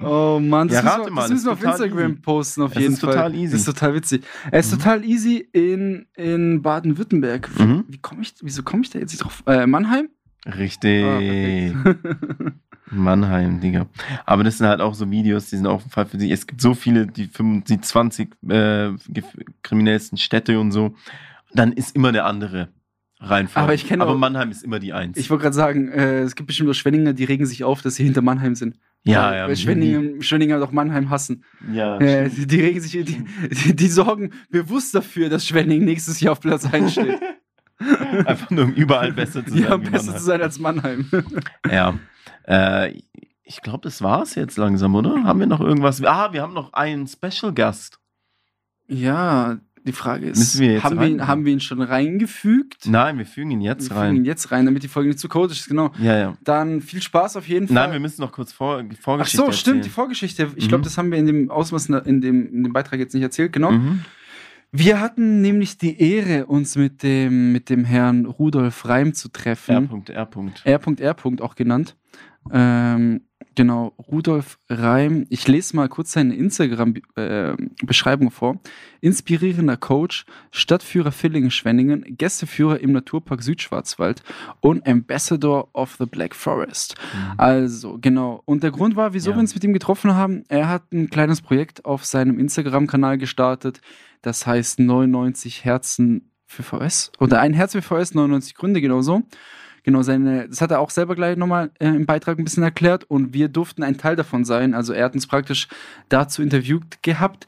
Oh Mann, das Ja, müssen wir, mal, das müssen wir ist auf Instagram easy. posten, auf Es jeden Fall. total easy. Das ist total witzig. Es ist Mhm. total easy in, in Baden-Württemberg. Mhm. Wie komme ich, wieso komme ich da jetzt nicht drauf? Äh, Mannheim? Richtig. Ah. Mannheim, Digga. Aber das sind halt auch so Videos, die sind auch ein Fall für sich. Es gibt so viele, die, 25 die 20 äh, kriminellsten Städte und so. Dann ist immer der andere Reihenfolge. Aber ich kenne Aber auch- Mannheim ist immer die Eins. ich wollte gerade sagen, äh, es gibt bestimmt auch Schwenninger, die regen sich auf, dass sie hinter Mannheim sind. ja, weil, ja. Weil Schwenninger, Schwenninger doch Mannheim hassen. Ja, Äh, die, die regen sich, die, die, die sorgen bewusst dafür, dass Schwenning nächstes Jahr auf Platz 1 steht. Einfach nur um überall besser zu sein. Ja, besser Mannheim. zu sein als Mannheim. Ja. Äh, ich glaube, das war's jetzt langsam, oder? Haben wir noch irgendwas? Ah, wir haben noch einen Special Gast. ja, die Frage ist, wir haben, wir ihn, rein? haben wir ihn schon reingefügt? Nein, wir fügen ihn jetzt wir fügen ihn rein. jetzt rein, damit die Folge nicht zu chaotisch ist, genau. Ja, ja. Dann viel Spaß auf jeden Fall. Nein, wir müssen noch kurz vor, Ach Vorgeschichte so, stimmt, die. Vorgeschichte. Ich Mhm. glaube, das haben wir in dem Ausmaß in dem, in dem Beitrag jetzt nicht erzählt, genau. Mhm. Wir hatten nämlich die Ehre, uns mit dem, mit dem Herrn Rudolf Reim zu treffen. R. R. R.R. auch genannt. Ähm, genau, Rudolf Reim. Ich lese mal kurz seine Instagram-Beschreibung vor. Inspirierender Coach, Stadtführer Villingen-Schwenningen, Gästeführer im Naturpark Südschwarzwald und Ambassador of the Black Forest. Also, genau. Und der Grund war, wieso Ja. wir uns mit ihm getroffen haben, er hat ein kleines Projekt auf seinem Instagram-Kanal gestartet. Das heißt 99 Herzen für VS. Oder ein Herz für VS, 99 Gründe, genau so. Genau, seine, das hat er auch selber gleich nochmal äh, im Beitrag ein bisschen erklärt und wir durften ein Teil davon sein. Also er hat uns praktisch dazu interviewt gehabt.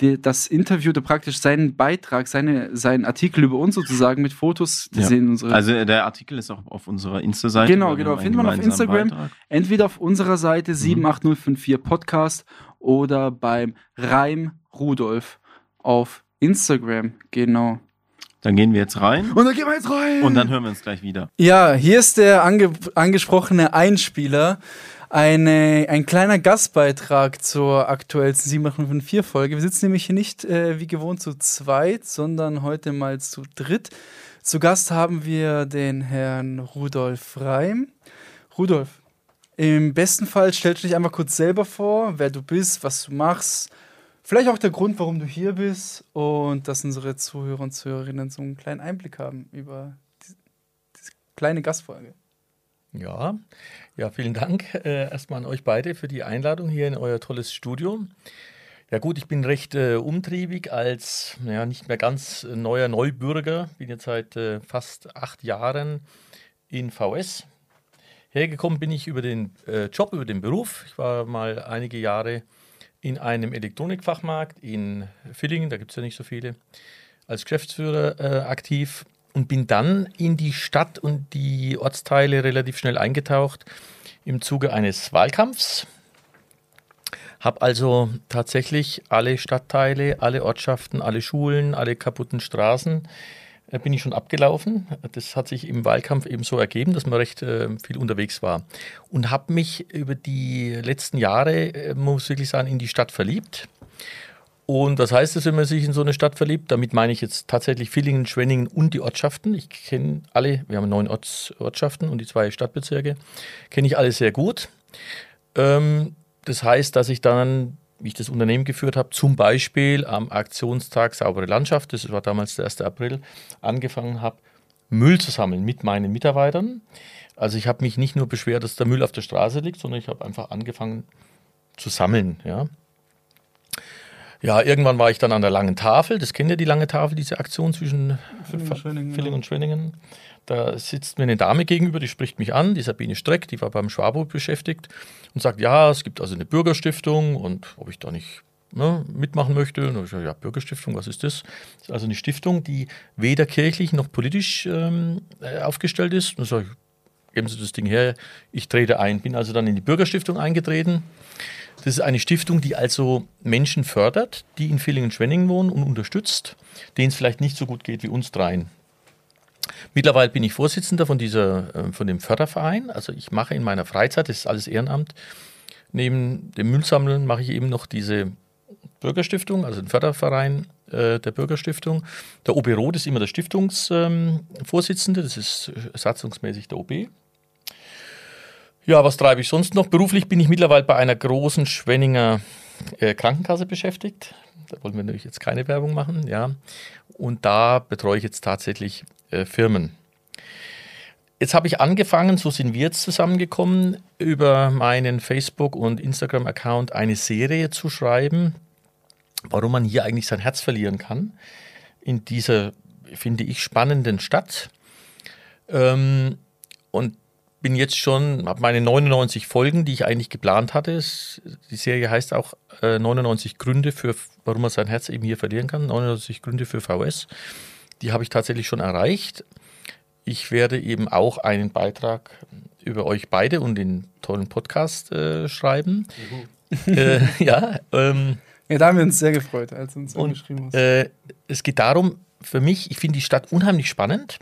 Die, das Interview, der praktisch seinen Beitrag, seine, seinen Artikel über uns sozusagen mit Fotos, die Ja. sehen unsere Also der Artikel ist auch auf unserer Insta-Seite. Genau, genau. Findet man auf Instagram. Beitrag. entweder auf unserer Mhm. Seite 78054 Podcast oder beim Reim Rudolf auf Instagram. Genau. Dann gehen wir jetzt rein Und dann gehen wir jetzt rein. und dann hören wir uns gleich wieder. Ja, hier ist der ange angesprochene Einspieler. Eine, ein kleiner Gastbeitrag zur aktuellsten 754 Folge. Wir sitzen nämlich hier nicht äh, wie gewohnt zu zweit, sondern heute mal zu dritt. Zu Gast haben wir den Herrn Rudolf Reim. Rudolf, im besten Fall stellst du dich einfach kurz selber vor, wer du bist, was du machst. Vielleicht auch der Grund, warum du hier bist und dass unsere Zuhörer und Zuhörerinnen so einen kleinen Einblick haben über die, diese kleine Gastfolge. Ja, ja, vielen Dank äh, erstmal an euch beide für die Einladung hier in euer tolles Studio. Ja gut, ich bin recht äh, umtriebig als ja, nicht mehr ganz neuer Neubürger. Bin jetzt seit äh, fast acht Jahren in VS. Hergekommen bin ich über den äh, Job, über den Beruf. Ich war mal einige Jahre in einem Elektronikfachmarkt in Villingen, da gibt es ja nicht so viele, als Geschäftsführer äh, aktiv und bin dann in die Stadt und die Ortsteile relativ schnell eingetaucht im Zuge eines Wahlkampfs. Habe also tatsächlich alle Stadtteile, alle Ortschaften, alle Schulen, alle kaputten Straßen bin ich schon abgelaufen. Das hat sich im Wahlkampf eben so ergeben, dass man recht äh, viel unterwegs war. Und habe mich über die letzten Jahre, äh, muss ich wirklich sagen, in die Stadt verliebt. Und was heißt es, wenn man sich in so eine Stadt verliebt? Damit meine ich jetzt tatsächlich Villingen, Schwenningen und die Ortschaften. Ich kenne alle, wir haben neun Orts, Ortschaften und die zwei Stadtbezirke, kenne ich alle sehr gut. Ähm, das heißt, dass ich dann, wie ich das Unternehmen geführt habe, zum Beispiel am Aktionstag Saubere Landschaft, das war damals der 1. April, angefangen habe, Müll zu sammeln mit meinen Mitarbeitern. Also ich habe mich nicht nur beschwert, dass der Müll auf der Straße liegt, sondern ich habe einfach angefangen zu sammeln. Ja. Ja, irgendwann war ich dann an der langen Tafel. Das kennt ihr, die lange Tafel, diese Aktion zwischen Villingen und Schwenningen, Villingen ja. und Schwenningen. Da sitzt mir eine Dame gegenüber, die spricht mich an, die Sabine Streck, die war beim Schwabo beschäftigt und sagt, ja, es gibt also eine Bürgerstiftung und ob ich da nicht ne, mitmachen möchte. Und ich sage, ja, Bürgerstiftung, was ist das? Das ist also eine Stiftung, die weder kirchlich noch politisch ähm, äh, aufgestellt ist. Und dann sage ich, geben Sie das Ding her, ich trete ein. Bin also dann in die Bürgerstiftung eingetreten. Das ist eine Stiftung, die also Menschen fördert, die in Villingen-Schwenningen wohnen und unterstützt, denen es vielleicht nicht so gut geht wie uns dreien. Mittlerweile bin ich Vorsitzender von, dieser, äh, von dem Förderverein. Also ich mache in meiner Freizeit, das ist alles Ehrenamt, neben dem Müllsammeln mache ich eben noch diese Bürgerstiftung, also den Förderverein äh, der Bürgerstiftung. Der OB Roth ist immer der Stiftungsvorsitzende, das ist äh, satzungsmäßig der OB. Ja, was treibe ich sonst noch? Beruflich bin ich mittlerweile bei einer großen Schwenninger äh, Krankenkasse beschäftigt. Da wollen wir natürlich jetzt keine Werbung machen, ja. Und da betreue ich jetzt tatsächlich äh, Firmen. Jetzt habe ich angefangen, so sind wir jetzt zusammengekommen, über meinen Facebook- und Instagram-Account eine Serie zu schreiben, warum man hier eigentlich sein Herz verlieren kann in dieser, finde ich, spannenden Stadt. Ähm, und bin jetzt schon, habe meine 99 Folgen, die ich eigentlich geplant hatte. Die Serie heißt auch äh, 99 Gründe für, warum man sein Herz eben hier verlieren kann. 99 Gründe für VS. Die habe ich tatsächlich schon erreicht. ich werde eben auch einen Beitrag über euch beide und den tollen Podcast äh, schreiben. äh, ja, ähm, Ja, da haben wir uns sehr gefreut, als du uns und angeschrieben hast. äh, es geht darum, für mich, ich finde die Stadt unheimlich spannend.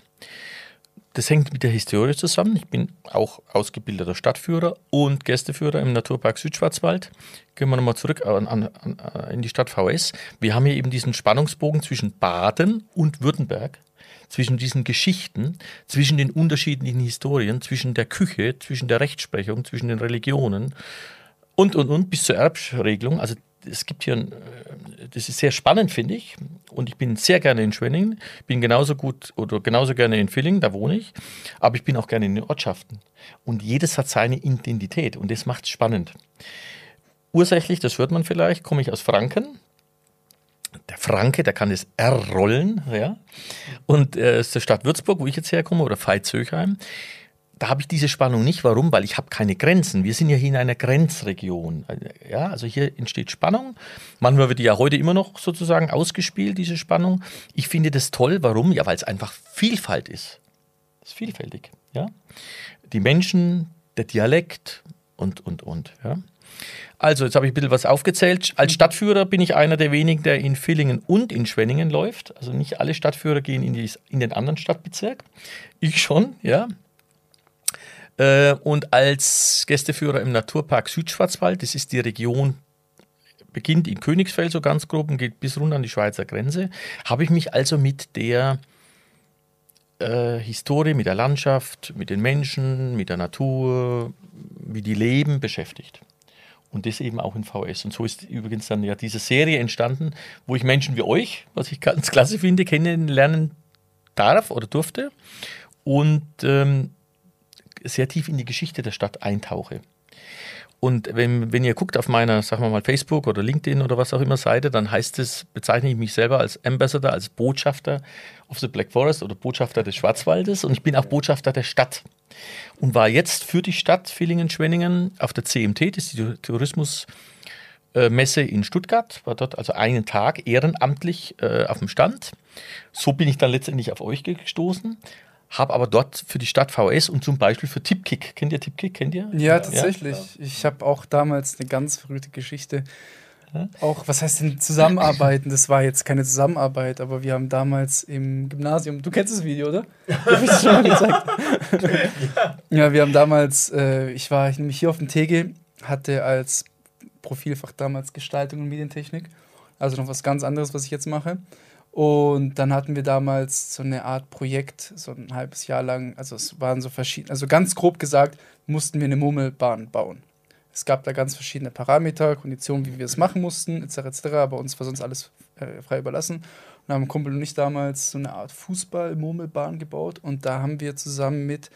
Das hängt mit der Historie zusammen. Ich bin auch ausgebildeter Stadtführer und Gästeführer im Naturpark Südschwarzwald. Gehen wir nochmal zurück an, an, an, in die Stadt VS. Wir haben hier eben diesen Spannungsbogen zwischen Baden und Württemberg, zwischen diesen Geschichten, zwischen den unterschiedlichen Historien, zwischen der Küche, zwischen der Rechtsprechung, zwischen den Religionen und, und, und, bis zur Erbregelung. Also es gibt hier, ein, äh, das ist sehr spannend, finde ich. Und ich bin sehr gerne in Schwenningen, bin genauso gut oder genauso gerne in Villingen, da wohne ich. Aber ich bin auch gerne in den Ortschaften. Und jedes hat seine Identität und das macht es spannend. Ursächlich, das hört man vielleicht, komme ich aus Franken. Der Franke, der kann das R rollen, ja. Und äh, ist der Stadt Würzburg, wo ich jetzt herkomme, oder Veitshöchheim da habe ich diese Spannung nicht. Warum? Weil ich habe keine Grenzen. Wir sind ja hier in einer Grenzregion. Ja, also hier entsteht Spannung. Manchmal wird die ja heute immer noch sozusagen ausgespielt, diese Spannung. Ich finde das toll. Warum? Ja, weil es einfach Vielfalt ist. Es ist vielfältig. Ja, die Menschen, der Dialekt und und und. Ja. Also, jetzt habe ich ein bisschen was aufgezählt. Als Stadtführer bin ich einer der wenigen, der in Villingen und in Schwenningen läuft. Also nicht alle Stadtführer gehen in, die, in den anderen Stadtbezirk. Ich schon, ja. Äh, und als Gästeführer im Naturpark Südschwarzwald, das ist die Region, beginnt in Königsfeld so ganz grob und geht bis runter an die Schweizer Grenze, habe ich mich also mit der äh, Historie, mit der Landschaft, mit den Menschen, mit der Natur, wie die leben, beschäftigt. Und das eben auch in VS. Und so ist übrigens dann ja diese Serie entstanden, wo ich Menschen wie euch, was ich ganz klasse finde, kennenlernen darf oder durfte. Und ähm, sehr tief in die Geschichte der Stadt eintauche. Und wenn, wenn ihr guckt auf meiner, sagen wir mal, Facebook oder LinkedIn oder was auch immer Seite, dann heißt es, bezeichne ich mich selber als Ambassador, als Botschafter of the Black Forest oder Botschafter des Schwarzwaldes und ich bin auch Botschafter der Stadt. Und war jetzt für die Stadt Villingen-Schwenningen auf der CMT, das ist die Tourismusmesse in Stuttgart, war dort also einen Tag ehrenamtlich äh, auf dem Stand. So bin ich dann letztendlich auf euch gestoßen habe aber dort für die Stadt VS und zum Beispiel für Tipkick. Kennt ihr Tipkick? Kennt ihr? Ja, tatsächlich. Ich habe auch damals eine ganz verrückte Geschichte. Auch, was heißt denn Zusammenarbeiten? Das war jetzt keine Zusammenarbeit, aber wir haben damals im Gymnasium, du kennst das Video, oder? Hab ich schon mal gezeigt? ja, wir haben damals, äh, ich war nämlich hier auf dem TG, hatte als Profilfach damals Gestaltung und Medientechnik, also noch was ganz anderes, was ich jetzt mache. Und dann hatten wir damals so eine Art Projekt, so ein halbes Jahr lang. Also es waren so verschiedene, also ganz grob gesagt, mussten wir eine Murmelbahn bauen. Es gab da ganz verschiedene Parameter, Konditionen, wie wir es machen mussten, etc. etc. Aber uns war sonst alles äh, frei überlassen. Und haben Kumpel und ich damals so eine Art Fußball-Murmelbahn gebaut. Und da haben wir zusammen mit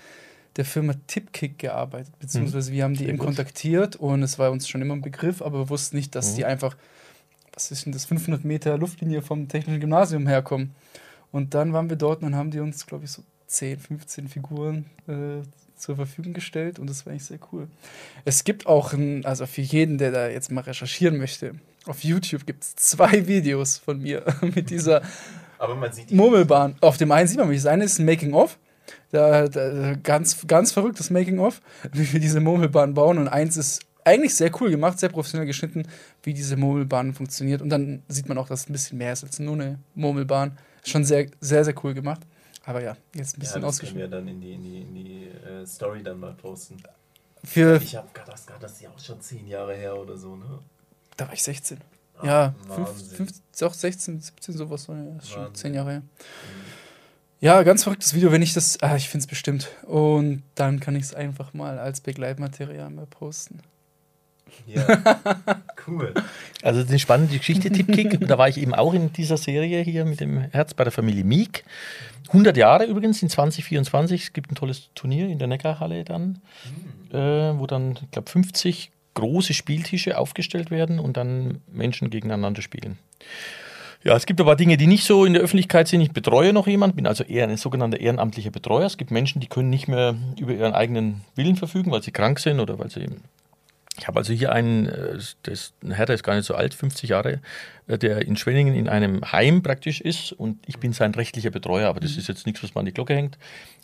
der Firma Tipkick gearbeitet, beziehungsweise wir haben die eben kontaktiert und es war uns schon immer ein Begriff, aber wir wussten nicht, dass die einfach was ist denn das, 500 Meter Luftlinie vom Technischen Gymnasium herkommen. Und dann waren wir dort und dann haben die uns, glaube ich, so 10, 15 Figuren äh, zur Verfügung gestellt und das war eigentlich sehr cool. Es gibt auch, ein, also für jeden, der da jetzt mal recherchieren möchte, auf YouTube gibt es zwei Videos von mir mit dieser Murmelbahn. Auf dem einen sieht man mich. Das eine ist ein Making-of. Da, da, ganz, ganz verrücktes Making-of, wie wir diese Murmelbahn bauen. Und eins ist eigentlich sehr cool gemacht, sehr professionell geschnitten, wie diese Murmelbahn funktioniert. Und dann sieht man auch, dass es ein bisschen mehr ist als nur eine Murmelbahn. Schon sehr, sehr, sehr cool gemacht. Aber ja, jetzt ein ja, bisschen das können wir dann in die, in die, in die äh, Story dann mal posten. Für, Ich habe das, das ist ja auch schon zehn Jahre her oder so, ne? da war ich 16. Ah, ja. 5, 5, auch 16, 17, sowas. ja, ist schon Wahnsinn. 10 Jahre her. Ja, ganz verrücktes Video, wenn ich das. Ah, ich finde es bestimmt. Und dann kann ich es einfach mal als Begleitmaterial mal posten. Ja, cool. Also das ist eine spannende Geschichte, Tipkick. da war ich eben auch in dieser Serie hier mit dem Herz bei der Familie Meek. 100 Jahre übrigens in 2024. Es gibt ein tolles Turnier in der Neckarhalle dann, äh, wo dann, ich glaube, 50 große Spieltische aufgestellt werden und dann Menschen gegeneinander spielen. Ja, es gibt aber Dinge, die nicht so in der Öffentlichkeit sind. Ich betreue noch jemanden, bin also eher ein sogenannter ehrenamtlicher Betreuer. Es gibt Menschen, die können nicht mehr über ihren eigenen Willen verfügen, weil sie krank sind oder weil sie Ich habe also hier einen, äh, das, ein Herr, der ist gar nicht so alt, 50 Jahre, äh, der in Schwenningen in einem Heim praktisch ist und ich bin sein rechtlicher Betreuer, aber das ist jetzt nichts, was man an die Glocke hängt.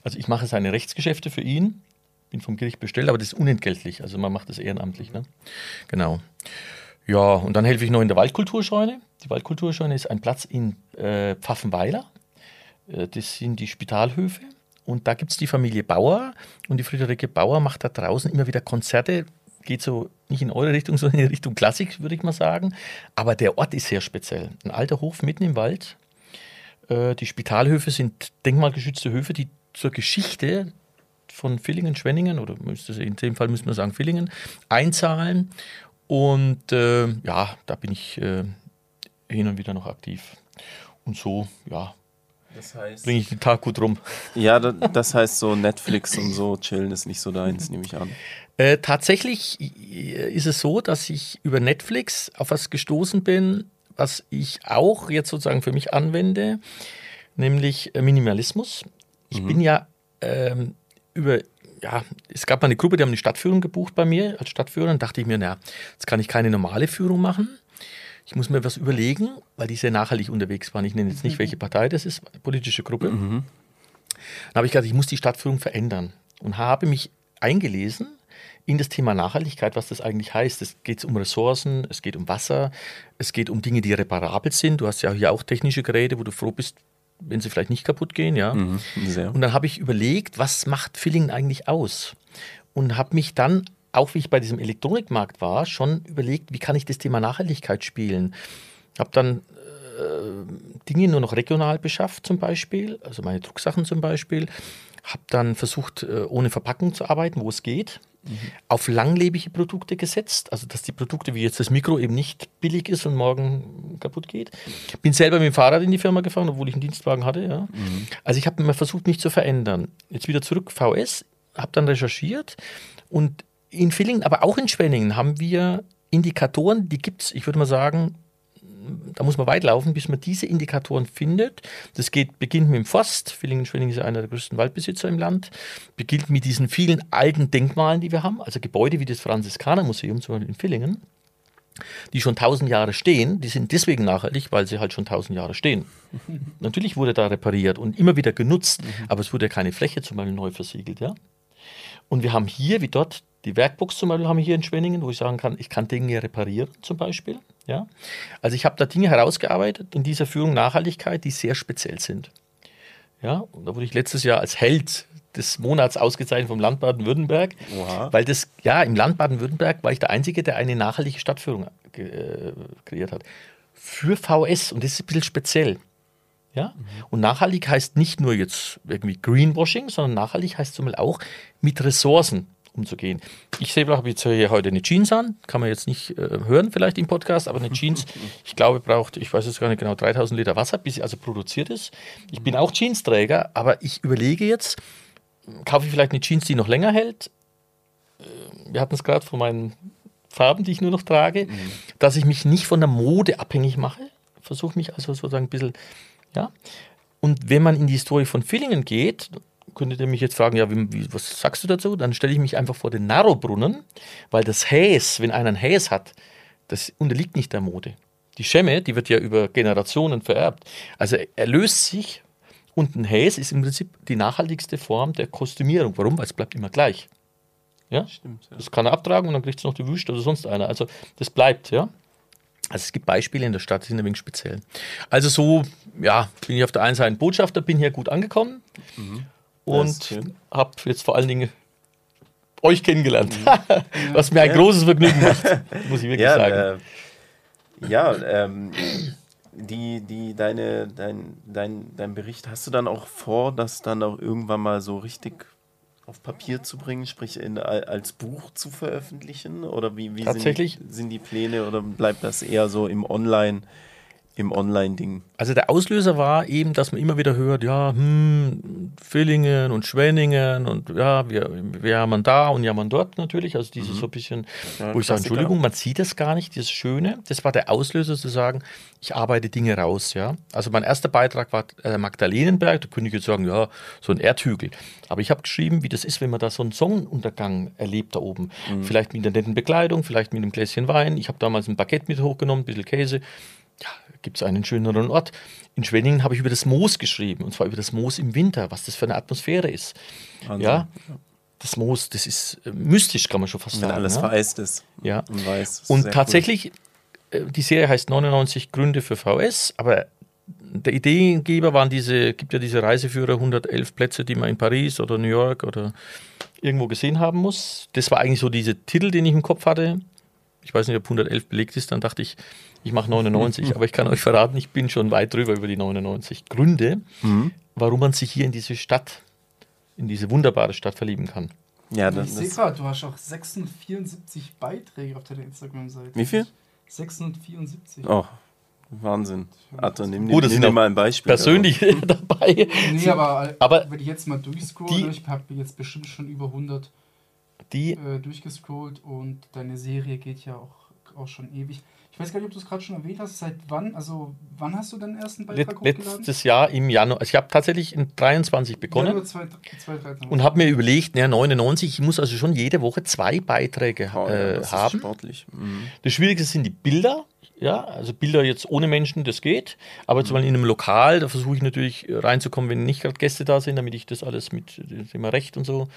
Also ich mache seine Rechtsgeschäfte für ihn, bin vom Gericht bestellt, aber das ist unentgeltlich, also man macht das ehrenamtlich. Ne? Genau. Ja, und dann helfe ich noch in der Waldkulturscheune. Die Waldkulturscheune ist ein Platz in äh, Pfaffenweiler. Äh, das sind die Spitalhöfe. Und da gibt es die Familie Bauer. Und die Friederike Bauer macht da draußen immer wieder Konzerte. Geht so nicht in eure Richtung, sondern in Richtung Klassik, würde ich mal sagen. Aber der Ort ist sehr speziell. Ein alter Hof mitten im Wald. Äh, die Spitalhöfe sind denkmalgeschützte Höfe, die zur Geschichte von Villingen, Schwenningen, oder in dem Fall müssen wir sagen Villingen, einzahlen. Und äh, ja, da bin ich äh, hin und wieder noch aktiv. Und so, ja, Das heißt, bringe ich den Tag gut rum. ja, da- das heißt so Netflix und so chillen ist nicht so deins, nehme ich an. Äh, tatsächlich äh, ist es so, dass ich über Netflix auf was gestoßen bin, was ich auch jetzt sozusagen für mich anwende, nämlich äh, Minimalismus. Ich bin ja ähm, über, ja, es gab mal eine Gruppe, die haben eine Stadtführung gebucht bei mir als Stadtführer. Dann dachte ich mir, na, jetzt kann ich keine normale Führung machen. Ich muss mir was überlegen, weil die sehr nachhaltig unterwegs waren. Ich nenne jetzt nicht, welche Partei das ist, eine politische Gruppe. Dann habe ich gedacht, ich muss die Stadtführung verändern und habe mich eingelesen in das Thema Nachhaltigkeit, was das eigentlich heißt. Es geht um Ressourcen, es geht um Wasser, es geht um Dinge, die reparabel sind. Du hast ja hier auch technische Geräte, wo du froh bist, wenn sie vielleicht nicht kaputt gehen, ja. Mhm, sehr. Und dann habe ich überlegt, was macht Filling eigentlich aus? Und habe mich dann, auch wie ich bei diesem Elektronikmarkt war, schon überlegt, wie kann ich das Thema Nachhaltigkeit spielen? Habe dann äh, Dinge nur noch regional beschafft zum Beispiel, also meine Drucksachen zum Beispiel. Habe dann versucht, äh, ohne Verpackung zu arbeiten, wo es geht. Auf langlebige Produkte gesetzt, also dass die Produkte wie jetzt das Mikro eben nicht billig ist und morgen kaputt geht. Bin selber mit dem Fahrrad in die Firma gefahren, obwohl ich einen Dienstwagen hatte. Ja. Also ich habe immer versucht, mich zu verändern. Jetzt wieder zurück VS, habe dann recherchiert und in Villingen, aber auch in Schwenningen haben wir Indikatoren, die gibt es, ich würde mal sagen, da muss man weit laufen, bis man diese Indikatoren findet. Das geht, beginnt mit dem Forst. Villingen-Schwenningen ist einer der größten Waldbesitzer im Land. Beginnt mit diesen vielen alten Denkmalen, die wir haben, also Gebäude wie das Franziskanermuseum zum Beispiel in Villingen, die schon tausend Jahre stehen. Die sind deswegen nachhaltig, weil sie halt schon tausend Jahre stehen. Natürlich wurde da repariert und immer wieder genutzt, aber es wurde ja keine Fläche zum Beispiel neu versiegelt. Ja? Und wir haben hier, wie dort, die Werkbox zum Beispiel haben wir hier in Schwenningen, wo ich sagen kann, ich kann Dinge reparieren zum Beispiel. Ja? Also ich habe da Dinge herausgearbeitet in dieser Führung Nachhaltigkeit, die sehr speziell sind. Ja? Und da wurde ich letztes Jahr als Held des Monats ausgezeichnet vom Land Baden-Württemberg, weil das, ja, im Land Baden-Württemberg war ich der Einzige, der eine nachhaltige Stadtführung äh, kreiert hat. Für VS und das ist ein bisschen speziell. Ja? Und nachhaltig heißt nicht nur jetzt irgendwie Greenwashing, sondern nachhaltig heißt zum Beispiel auch mit Ressourcen umzugehen. Ich selber habe jetzt hier heute eine Jeans an, kann man jetzt nicht äh, hören vielleicht im Podcast, aber eine Jeans, ich glaube, braucht, ich weiß jetzt gar nicht genau, 3000 Liter Wasser, bis sie also produziert ist. Ich bin auch Jeansträger, aber ich überlege jetzt, kaufe ich vielleicht eine Jeans, die noch länger hält? Äh, Wir hatten es gerade von meinen Farben, die ich nur noch trage, dass ich mich nicht von der Mode abhängig mache. Versuche mich also sozusagen ein bisschen, ja. Und wenn man in die Historie von Villingen geht, könntet ihr mich jetzt fragen, ja, wie, wie, was sagst du dazu? Dann stelle ich mich einfach vor den Narrowbrunnen, weil das Häs, wenn einer ein Häs hat, das unterliegt nicht der Mode. Die Schemme, die wird ja über Generationen vererbt. Also er löst sich und ein Häs ist im Prinzip die nachhaltigste Form der Kostümierung. Warum? Weil es bleibt immer gleich. Ja? Stimmt. Ja. Das kann er abtragen und dann kriegt es noch die Wüste oder sonst einer. Also das bleibt, ja. Also es gibt Beispiele in der Stadt, die sind ein wenig speziell. Also so, ja, bin ich auf der einen Seite ein Botschafter, bin hier gut angekommen ist und habe jetzt vor allen Dingen euch kennengelernt, was mir ein großes Vergnügen macht, muss ich wirklich Ja, sagen. äh, ja ähm, die, die, deine, dein, dein, dein Bericht, hast du dann auch vor, das dann auch irgendwann mal so richtig auf Papier zu bringen, sprich in, al- als Buch zu veröffentlichen? Oder wie, wie Tatsächlich? Sind, die, sind die Pläne oder bleibt das eher so im Online, im Online-Ding? Also der Auslöser war eben, dass man immer wieder hört, ja, hm, Villingen und Schwenningen und ja, wir, wir jammern da und jammern dort natürlich. Also dieses so ein bisschen, Ja, wo ich sage. Entschuldigung, man sieht das gar nicht, das Schöne. Das war der Auslöser zu sagen, ich arbeite Dinge raus, ja. Also mein erster Beitrag war äh, Magdalenenberg, da könnte ich jetzt sagen, ja, so ein Erdhügel. Aber ich habe geschrieben, wie das ist, wenn man da so einen Sonnenuntergang erlebt da oben. Vielleicht mit einer netten Bekleidung, vielleicht mit einem Gläschen Wein. Ich habe damals ein Baguette mit hochgenommen, ein bisschen Käse. Gibt es einen schöneren Ort. In Schwenningen habe ich über das Moos geschrieben, und zwar über das Moos im Winter, was das für eine Atmosphäre ist. Wahnsinn. Ja, das Moos, das ist äh, mystisch, kann man schon fast Wenn sagen. alles ja? vereist ist Ja. und weiß. Ist Und tatsächlich, äh, die Serie heißt 99 Gründe für VS, aber der Ideengeber waren diese, gibt ja diese Reiseführer, 111 Plätze, die man in Paris oder New York oder irgendwo gesehen haben muss. Das war eigentlich so dieser Titel, den ich im Kopf hatte. Ich weiß nicht, ob 111 belegt ist, dann dachte ich, ich mache 99. aber ich kann euch verraten, ich bin schon weit drüber über die 99 Gründe. Mhm. warum man sich hier in diese Stadt, in diese wunderbare Stadt verlieben kann. Ja, Ich das, sehe das, gerade, du hast auch 674 Beiträge auf deiner Instagram-Seite. Wie viel? 674. oh, Wahnsinn. Arthur, nimm, Oh, nimm, das nimm sind mal ein Beispiel. Persönlich dabei. Nee, aber, Aber wenn ich jetzt mal durchscrolle, die- ich habe jetzt bestimmt schon über 100 Die äh, durchgescrollt und deine Serie geht ja auch, auch schon ewig. Ich weiß gar nicht, ob du es gerade schon erwähnt hast. Seit wann? Also, wann hast du deinen ersten Beitrag Let, hochgeladen? letztes Jahr im Januar. Also ich habe tatsächlich in 23 begonnen Januar zwei, zwei, drei Tage. und habe mir überlegt, ja, 99, ich muss also schon jede Woche zwei Beiträge Oh, ja, äh, das ist haben. sportlich. Mhm. Das Schwierigste sind die Bilder. Ja, also Bilder jetzt ohne Menschen, das geht. Aber zum Beispiel in einem Lokal, da versuche ich natürlich reinzukommen, wenn nicht gerade Gäste da sind, damit ich das alles mit immer recht und so.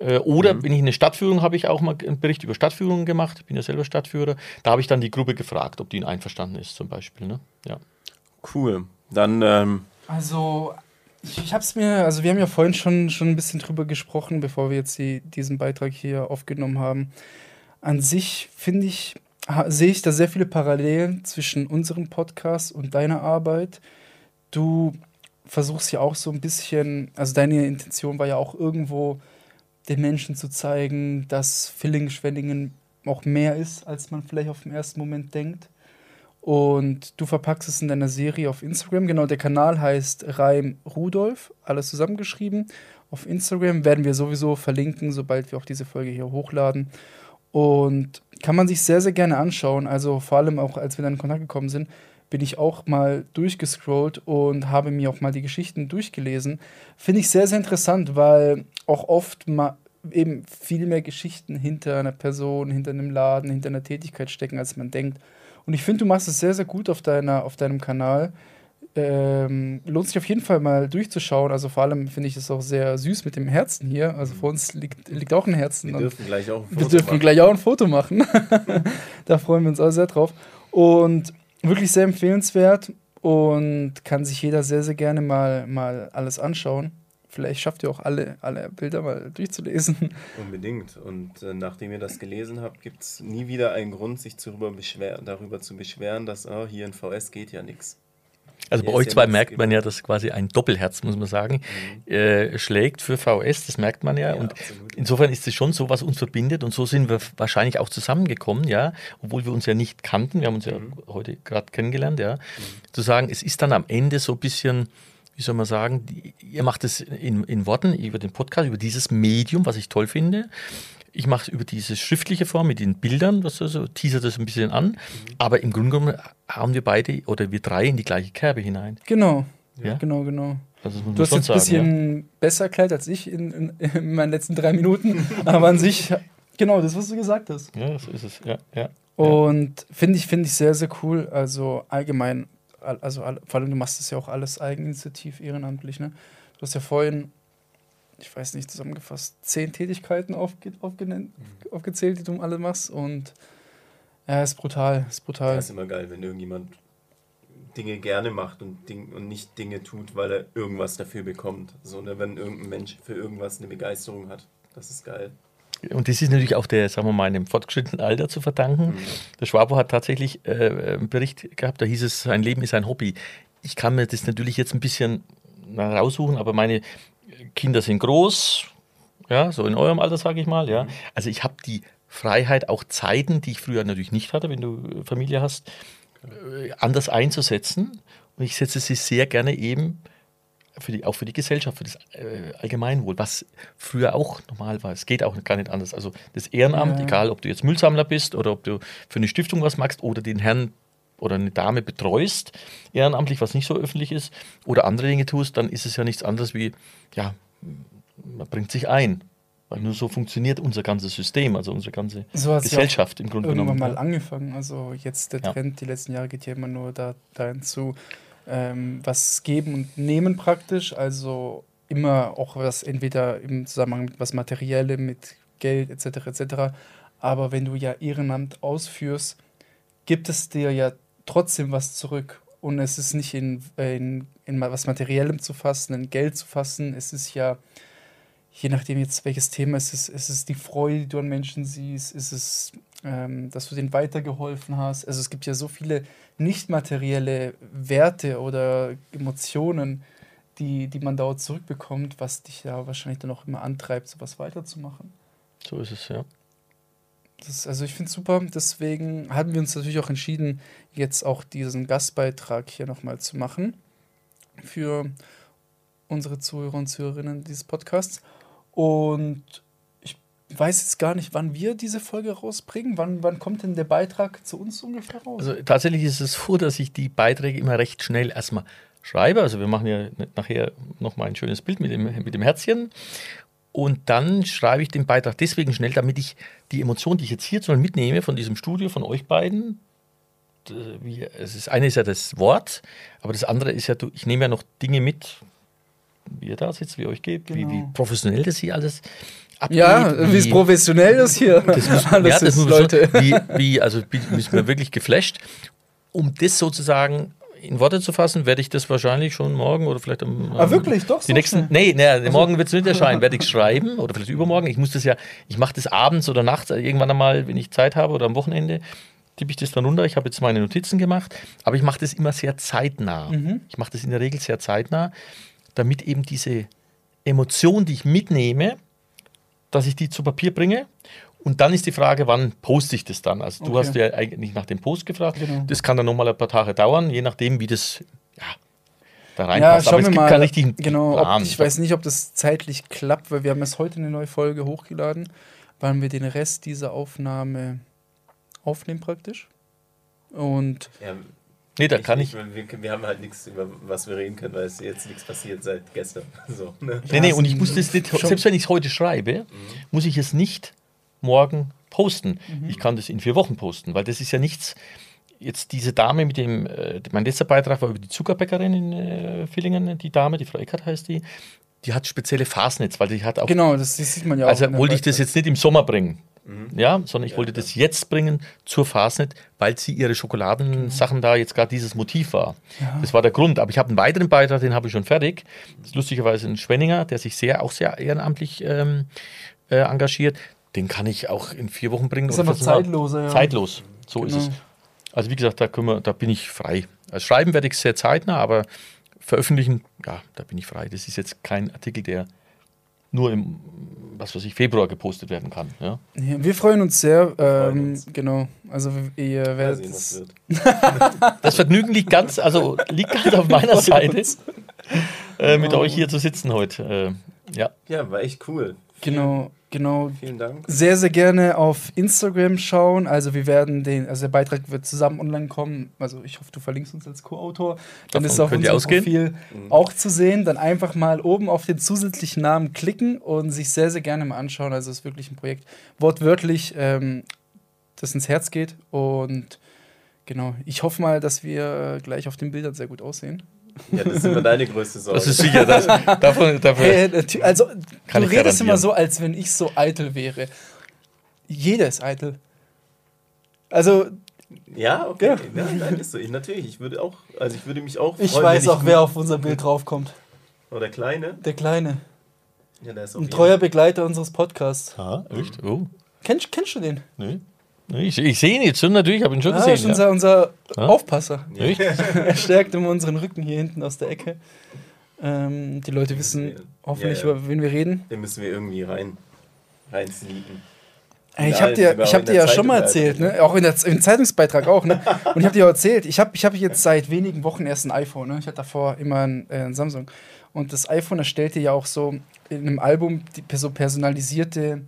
Äh, Oder wenn ich eine Stadtführung habe ich auch mal einen Bericht über Stadtführungen gemacht. Ich bin ja selber Stadtführer. Da habe ich dann die Gruppe gefragt, ob die einverstanden ist, zum Beispiel. Ne? Ja. Cool. Dann, ähm, Also, ich, ich habe es mir, also wir haben ja vorhin schon, schon ein bisschen drüber gesprochen, bevor wir jetzt die, diesen Beitrag hier aufgenommen haben. An sich finde ich, ha- sehe ich da sehr viele Parallelen zwischen unserem Podcast und deiner Arbeit. Du versuchst ja auch so ein bisschen, also deine Intention war ja auch irgendwo den Menschen zu zeigen, dass Villingen-Schwenningen auch mehr ist, als man vielleicht auf den ersten Moment denkt. Und du verpackst es in deiner Serie auf Instagram. Genau, der Kanal heißt Reim Rudolf, alles zusammengeschrieben. Auf Instagram werden wir sowieso verlinken, sobald wir auch diese Folge hier hochladen. Und kann man sich sehr, sehr gerne anschauen. Also vor allem auch, als wir dann in Kontakt gekommen sind, bin ich auch mal durchgescrollt und habe mir auch mal die Geschichten durchgelesen. Finde ich sehr, sehr interessant, weil auch oft mal eben viel mehr Geschichten hinter einer Person, hinter einem Laden, hinter einer Tätigkeit stecken, als man denkt. Und ich finde, du machst es sehr, sehr gut auf, deiner, auf deinem Kanal. Ähm, lohnt sich auf jeden Fall mal durchzuschauen. Also vor allem finde ich es auch sehr süß mit dem Herzen hier. Also vor uns liegt, liegt auch ein Herzen. wir dürfen gleich auch ein wir Foto dürfen machen. gleich auch ein Foto machen. da freuen wir uns auch sehr drauf. Und wirklich sehr empfehlenswert und kann sich jeder sehr, sehr gerne mal, mal alles anschauen. Vielleicht schafft ihr auch alle, alle Bilder mal durchzulesen. Unbedingt. Und äh, nachdem ihr das gelesen habt, gibt es nie wieder einen Grund, sich darüber, beschwer darüber zu beschweren, dass oh, hier in VS geht ja nichts. Also bei euch zwei merkt man ja, dass quasi ein Doppelherz, muss man sagen, Mhm. äh, schlägt für VS, das merkt man ja. Ja, und absolut. insofern ist es schon so, was uns verbindet. Und so sind wir wahrscheinlich auch zusammengekommen, ja, obwohl wir uns ja nicht kannten. Wir haben uns ja Mhm. heute gerade kennengelernt, ja. Zu sagen, es ist dann am Ende so ein bisschen, wie soll man sagen, ihr macht es in, in Worten über den Podcast, über dieses Medium, was ich toll finde. Ich mache es über diese schriftliche Form mit den Bildern, was so, teaser das ein bisschen an. Mhm. Aber im Grunde genommen haben wir beide oder wir drei in die gleiche Kerbe hinein. Genau, Ja. genau, genau. Also das Du hast jetzt ein sagen, ja. bisschen besser erklärt als ich in, in, in meinen letzten drei Minuten. Aber an sich, genau, das, was du gesagt hast. Ja, so ist es. Ja, ja. Und finde ich, finde ich sehr, sehr cool. Also allgemein, al- also all- vor allem du machst das ja auch alles eigeninitiativ, ehrenamtlich, ne? Du hast ja vorhin, ich weiß nicht, zusammengefasst, zehn Tätigkeiten aufge aufgenannt, Mhm. aufgezählt, die du alle machst. Und ja, ist brutal, ist brutal. Das ist immer geil, wenn irgendjemand Dinge gerne macht und, Ding, und nicht Dinge tut, weil er irgendwas dafür bekommt. So, ne, wenn irgendein Mensch für irgendwas eine Begeisterung hat. Das ist geil. Und das ist natürlich auch der, sagen wir mal, einem fortgeschrittenen Alter zu verdanken. Der Schwabo hat tatsächlich äh, einen Bericht gehabt, da hieß es, sein Leben ist ein Hobby. Ich kann mir das natürlich jetzt ein bisschen raussuchen, aber meine Kinder sind groß, ja, so in eurem Alter, sage ich mal, ja. Also ich habe die Freiheit, auch Zeiten, die ich früher natürlich nicht hatte, wenn du äh, Familie hast, äh, anders einzusetzen. Und ich setze sie sehr gerne eben für die, auch für die Gesellschaft, für das äh, Allgemeinwohl, was früher auch normal war. Es geht auch gar nicht anders. Also das Ehrenamt, Ja. egal ob du jetzt Müllsammler bist oder ob du für eine Stiftung was machst oder den Herrn oder eine Dame betreust, ehrenamtlich, was nicht so öffentlich ist, oder andere Dinge tust, dann ist es ja nichts anderes wie, ja, man bringt sich ein. Weil nur so funktioniert unser ganzes System, also unsere ganze So Gesellschaft im Grunde irgendwann genommen. mal ja. angefangen. Also jetzt der Ja. Trend, die letzten Jahre geht ja immer nur da, dahin zu, ähm, was geben und nehmen praktisch. Also immer auch was entweder im Zusammenhang mit was Materiellem, mit Geld etc. etc. Aber wenn du ja Ehrenamt ausführst, gibt es dir ja trotzdem was zurück. Und es ist nicht in, in, in was Materiellem zu fassen, in Geld zu fassen. Es ist ja, je nachdem jetzt welches Thema es ist, es ist die Freude, die du an Menschen siehst, es ist, ähm, dass du denen weitergeholfen hast. Also es gibt ja so viele nicht materielle Werte oder Emotionen, die, die man dort zurückbekommt, was dich ja wahrscheinlich dann auch immer antreibt, sowas weiterzumachen. So ist es, ja. Das, also ich finde es super, deswegen haben wir uns natürlich auch entschieden, jetzt auch diesen Gastbeitrag hier nochmal zu machen für unsere Zuhörer und Zuhörerinnen dieses Podcasts. Und ich weiß jetzt gar nicht, wann wir diese Folge rausbringen. Wann, wann kommt denn der Beitrag zu uns ungefähr raus? Also tatsächlich ist es so, dass ich die Beiträge immer recht schnell erstmal schreibe. Also wir machen ja nachher nochmal ein schönes Bild mit dem, mit dem Herzchen. Und dann schreibe ich den Beitrag deswegen schnell, damit ich die Emotion, die ich jetzt hier Beispiel mitnehme von diesem Studio, von euch beiden, wie, es ist, eine ist ja das Wort, aber das andere ist ja, ich nehme ja noch Dinge mit, wie ihr da sitzt, wie ihr euch geht, wie, wie Genau. professionell das hier alles abgeht. ja, wie es professionell ist hier. Das muss, Alles ja, das ist, Leute. schon, wie, wie, also bin ist mir wirklich geflasht. Um das sozusagen in Worte zu fassen, werde ich das wahrscheinlich schon morgen oder vielleicht am. Ah, wirklich? Doch, Die so nächsten, nee, nee, morgen wird es nicht erscheinen, werde ich schreiben oder vielleicht übermorgen. Ich muss das ja, ich mache das abends oder nachts, also irgendwann einmal, wenn ich Zeit habe oder am Wochenende, tippe ich das dann runter. Ich habe jetzt meine Notizen gemacht, aber ich mache das immer sehr zeitnah. Mhm. Ich mache das in der Regel sehr zeitnah, damit eben diese Emotion, die ich mitnehme, dass ich die zu Papier bringe. Und dann ist die Frage, wann poste ich das dann? Also du Okay. hast ja eigentlich nach dem Post gefragt. Genau. Das kann dann nochmal ein paar Tage dauern, je nachdem, wie das ja, da Ja, reinpasst. schauen Aber es wir gibt mal. keinen richtigen genau, ob, Plan. ich weiß nicht, ob das zeitlich klappt, weil wir haben erst heute eine neue Folge hochgeladen, wann wir den Rest dieser Aufnahme aufnehmen praktisch. Und Ja, Nee, da kann ich. Wir, wir haben halt nichts, über was wir reden können, weil es jetzt nichts passiert seit gestern. So, ne? Nee, nee, und ich muss das nicht, selbst wenn ich es heute schreibe, muss ich es nicht morgen posten. Mhm. Ich kann das in vier Wochen posten, weil das ist ja nichts. Jetzt diese Dame mit dem, äh, mein letzter Beitrag war über die Zuckerbäckerin in äh, Villingen, die Dame, die Frau Eckert heißt die, die hat spezielle Fasnetz, weil die hat auch genau, das, das sieht man ja auch. Also in der wollte ich das jetzt nicht im Sommer bringen. Mhm. Ja, sondern ich wollte das jetzt bringen zur Fastnet, weil sie ihre Schokoladensachen da jetzt gerade dieses Motiv war. Das war der Grund. Aber ich habe einen weiteren Beitrag, den habe ich schon fertig. Das ist lustigerweise ein Schwenninger, der sich sehr, auch sehr ehrenamtlich ähm, äh, engagiert. Den kann ich auch in vier Wochen bringen. Ist oder einfach 14 Tage. zeitloser, ja. Zeitlos. So Genau. ist es. Also wie gesagt, da, können wir, da bin ich frei. Also schreiben werde ich sehr zeitnah, aber veröffentlichen, ja, da bin ich frei. Das ist jetzt kein Artikel, der nur im, was weiß ich, Februar gepostet werden kann. Ja. Ja, wir freuen uns sehr. freuen ähm, uns. Genau. Also ihr werdet sehen, es- wird. Das Vergnügen liegt ganz, also liegt ganz auf meiner Seite, äh, mit euch hier zu sitzen heute. Äh, ja. Ja, war echt cool. Genau, genau. Vielen Dank. Sehr, sehr gerne auf Instagram schauen. Also wir werden den, also der Beitrag wird zusammen online kommen. Also ich hoffe, du verlinkst uns als Co-Autor. Dann Davon ist auf unserem ausgehen. Profil auch zu sehen. Dann einfach mal oben auf den zusätzlichen Namen klicken und sich sehr, sehr gerne mal anschauen. Also es ist wirklich ein Projekt, wortwörtlich, ähm, das ins Herz geht. Und genau, ich hoffe mal, dass wir äh, gleich auf den Bildern sehr gut aussehen. Ja, das ist immer deine größte Sorge. Das ist sicher, das, davon, dafür, Hey, also, Kann du ich redest immer so, als wenn ich so eitel wäre. Jeder ist eitel. Also, ja, okay. Ja. Ja. nein, ist so. Ich, natürlich, ich würde auch, also ich würde mich auch ich freuen, weiß wenn auch, wer auf unser Bild draufkommt. Oder Kleine. Der Kleine. Ja, der ist Ein treuer Begleiter unseres Podcasts. Ah, echt? Oh, Kennst, kennst du den? nee. Ich, ich sehe ihn jetzt schon natürlich, habe ihn schon Ah, ist gesehen. unser, unser Ja. Aufpasser. Ja. Er stärkt immer unseren Rücken hier hinten aus der Ecke. Ähm, die Leute wissen hoffentlich, ja. über wen wir reden. Den müssen wir irgendwie rein, rein sneaken. Ich habe dir, ich hab dir ja schon mal erzählt, ne? auch in der, im Zeitungsbeitrag auch, ne? und ich habe dir auch erzählt, ich habe ich hab jetzt seit wenigen Wochen erst ein iPhone, ne? ich hatte davor immer ein, äh, ein Samsung und das iPhone erstellt dir ja auch so in einem Album die, so personalisierte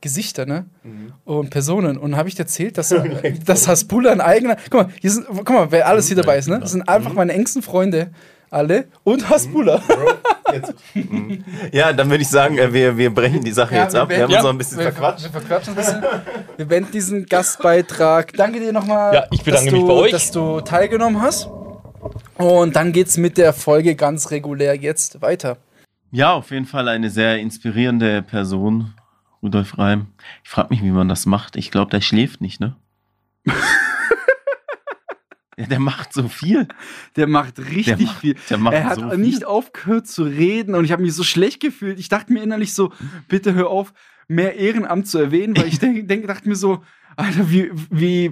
Gesichter ne? und Personen und habe ich dir erzählt, dass, dass Hasbulla ein eigener, guck mal, hier sind, guck mal, wer alles hier dabei ist, ne? das sind einfach meine engsten Freunde, alle und Hasbulla. Ja, dann würde ich sagen, äh, wir, wir brechen die Sache Ja, jetzt wir ab. Wir haben beenden- uns noch ein bisschen wir, verquatscht. Wir verquatschen ein bisschen. Wir beenden diesen Gastbeitrag. Danke dir nochmal, Ja, ich bedanke dass, mich du, bei euch. dass du teilgenommen hast. Und dann geht's mit der Folge ganz regulär jetzt weiter. Ja, auf jeden Fall eine sehr inspirierende Person, Rudolf Reim. Ich frage mich, wie man das macht. Ich glaube, der schläft nicht, ne? ja, der macht so viel. Der macht richtig Der macht- viel. der macht er hat so viel. nicht aufgehört zu reden und ich habe mich so schlecht gefühlt. Ich dachte mir innerlich so, bitte hör auf, mehr Ehrenamt zu erwähnen, weil ich denk, denk, dachte mir so, Alter, wie, wie,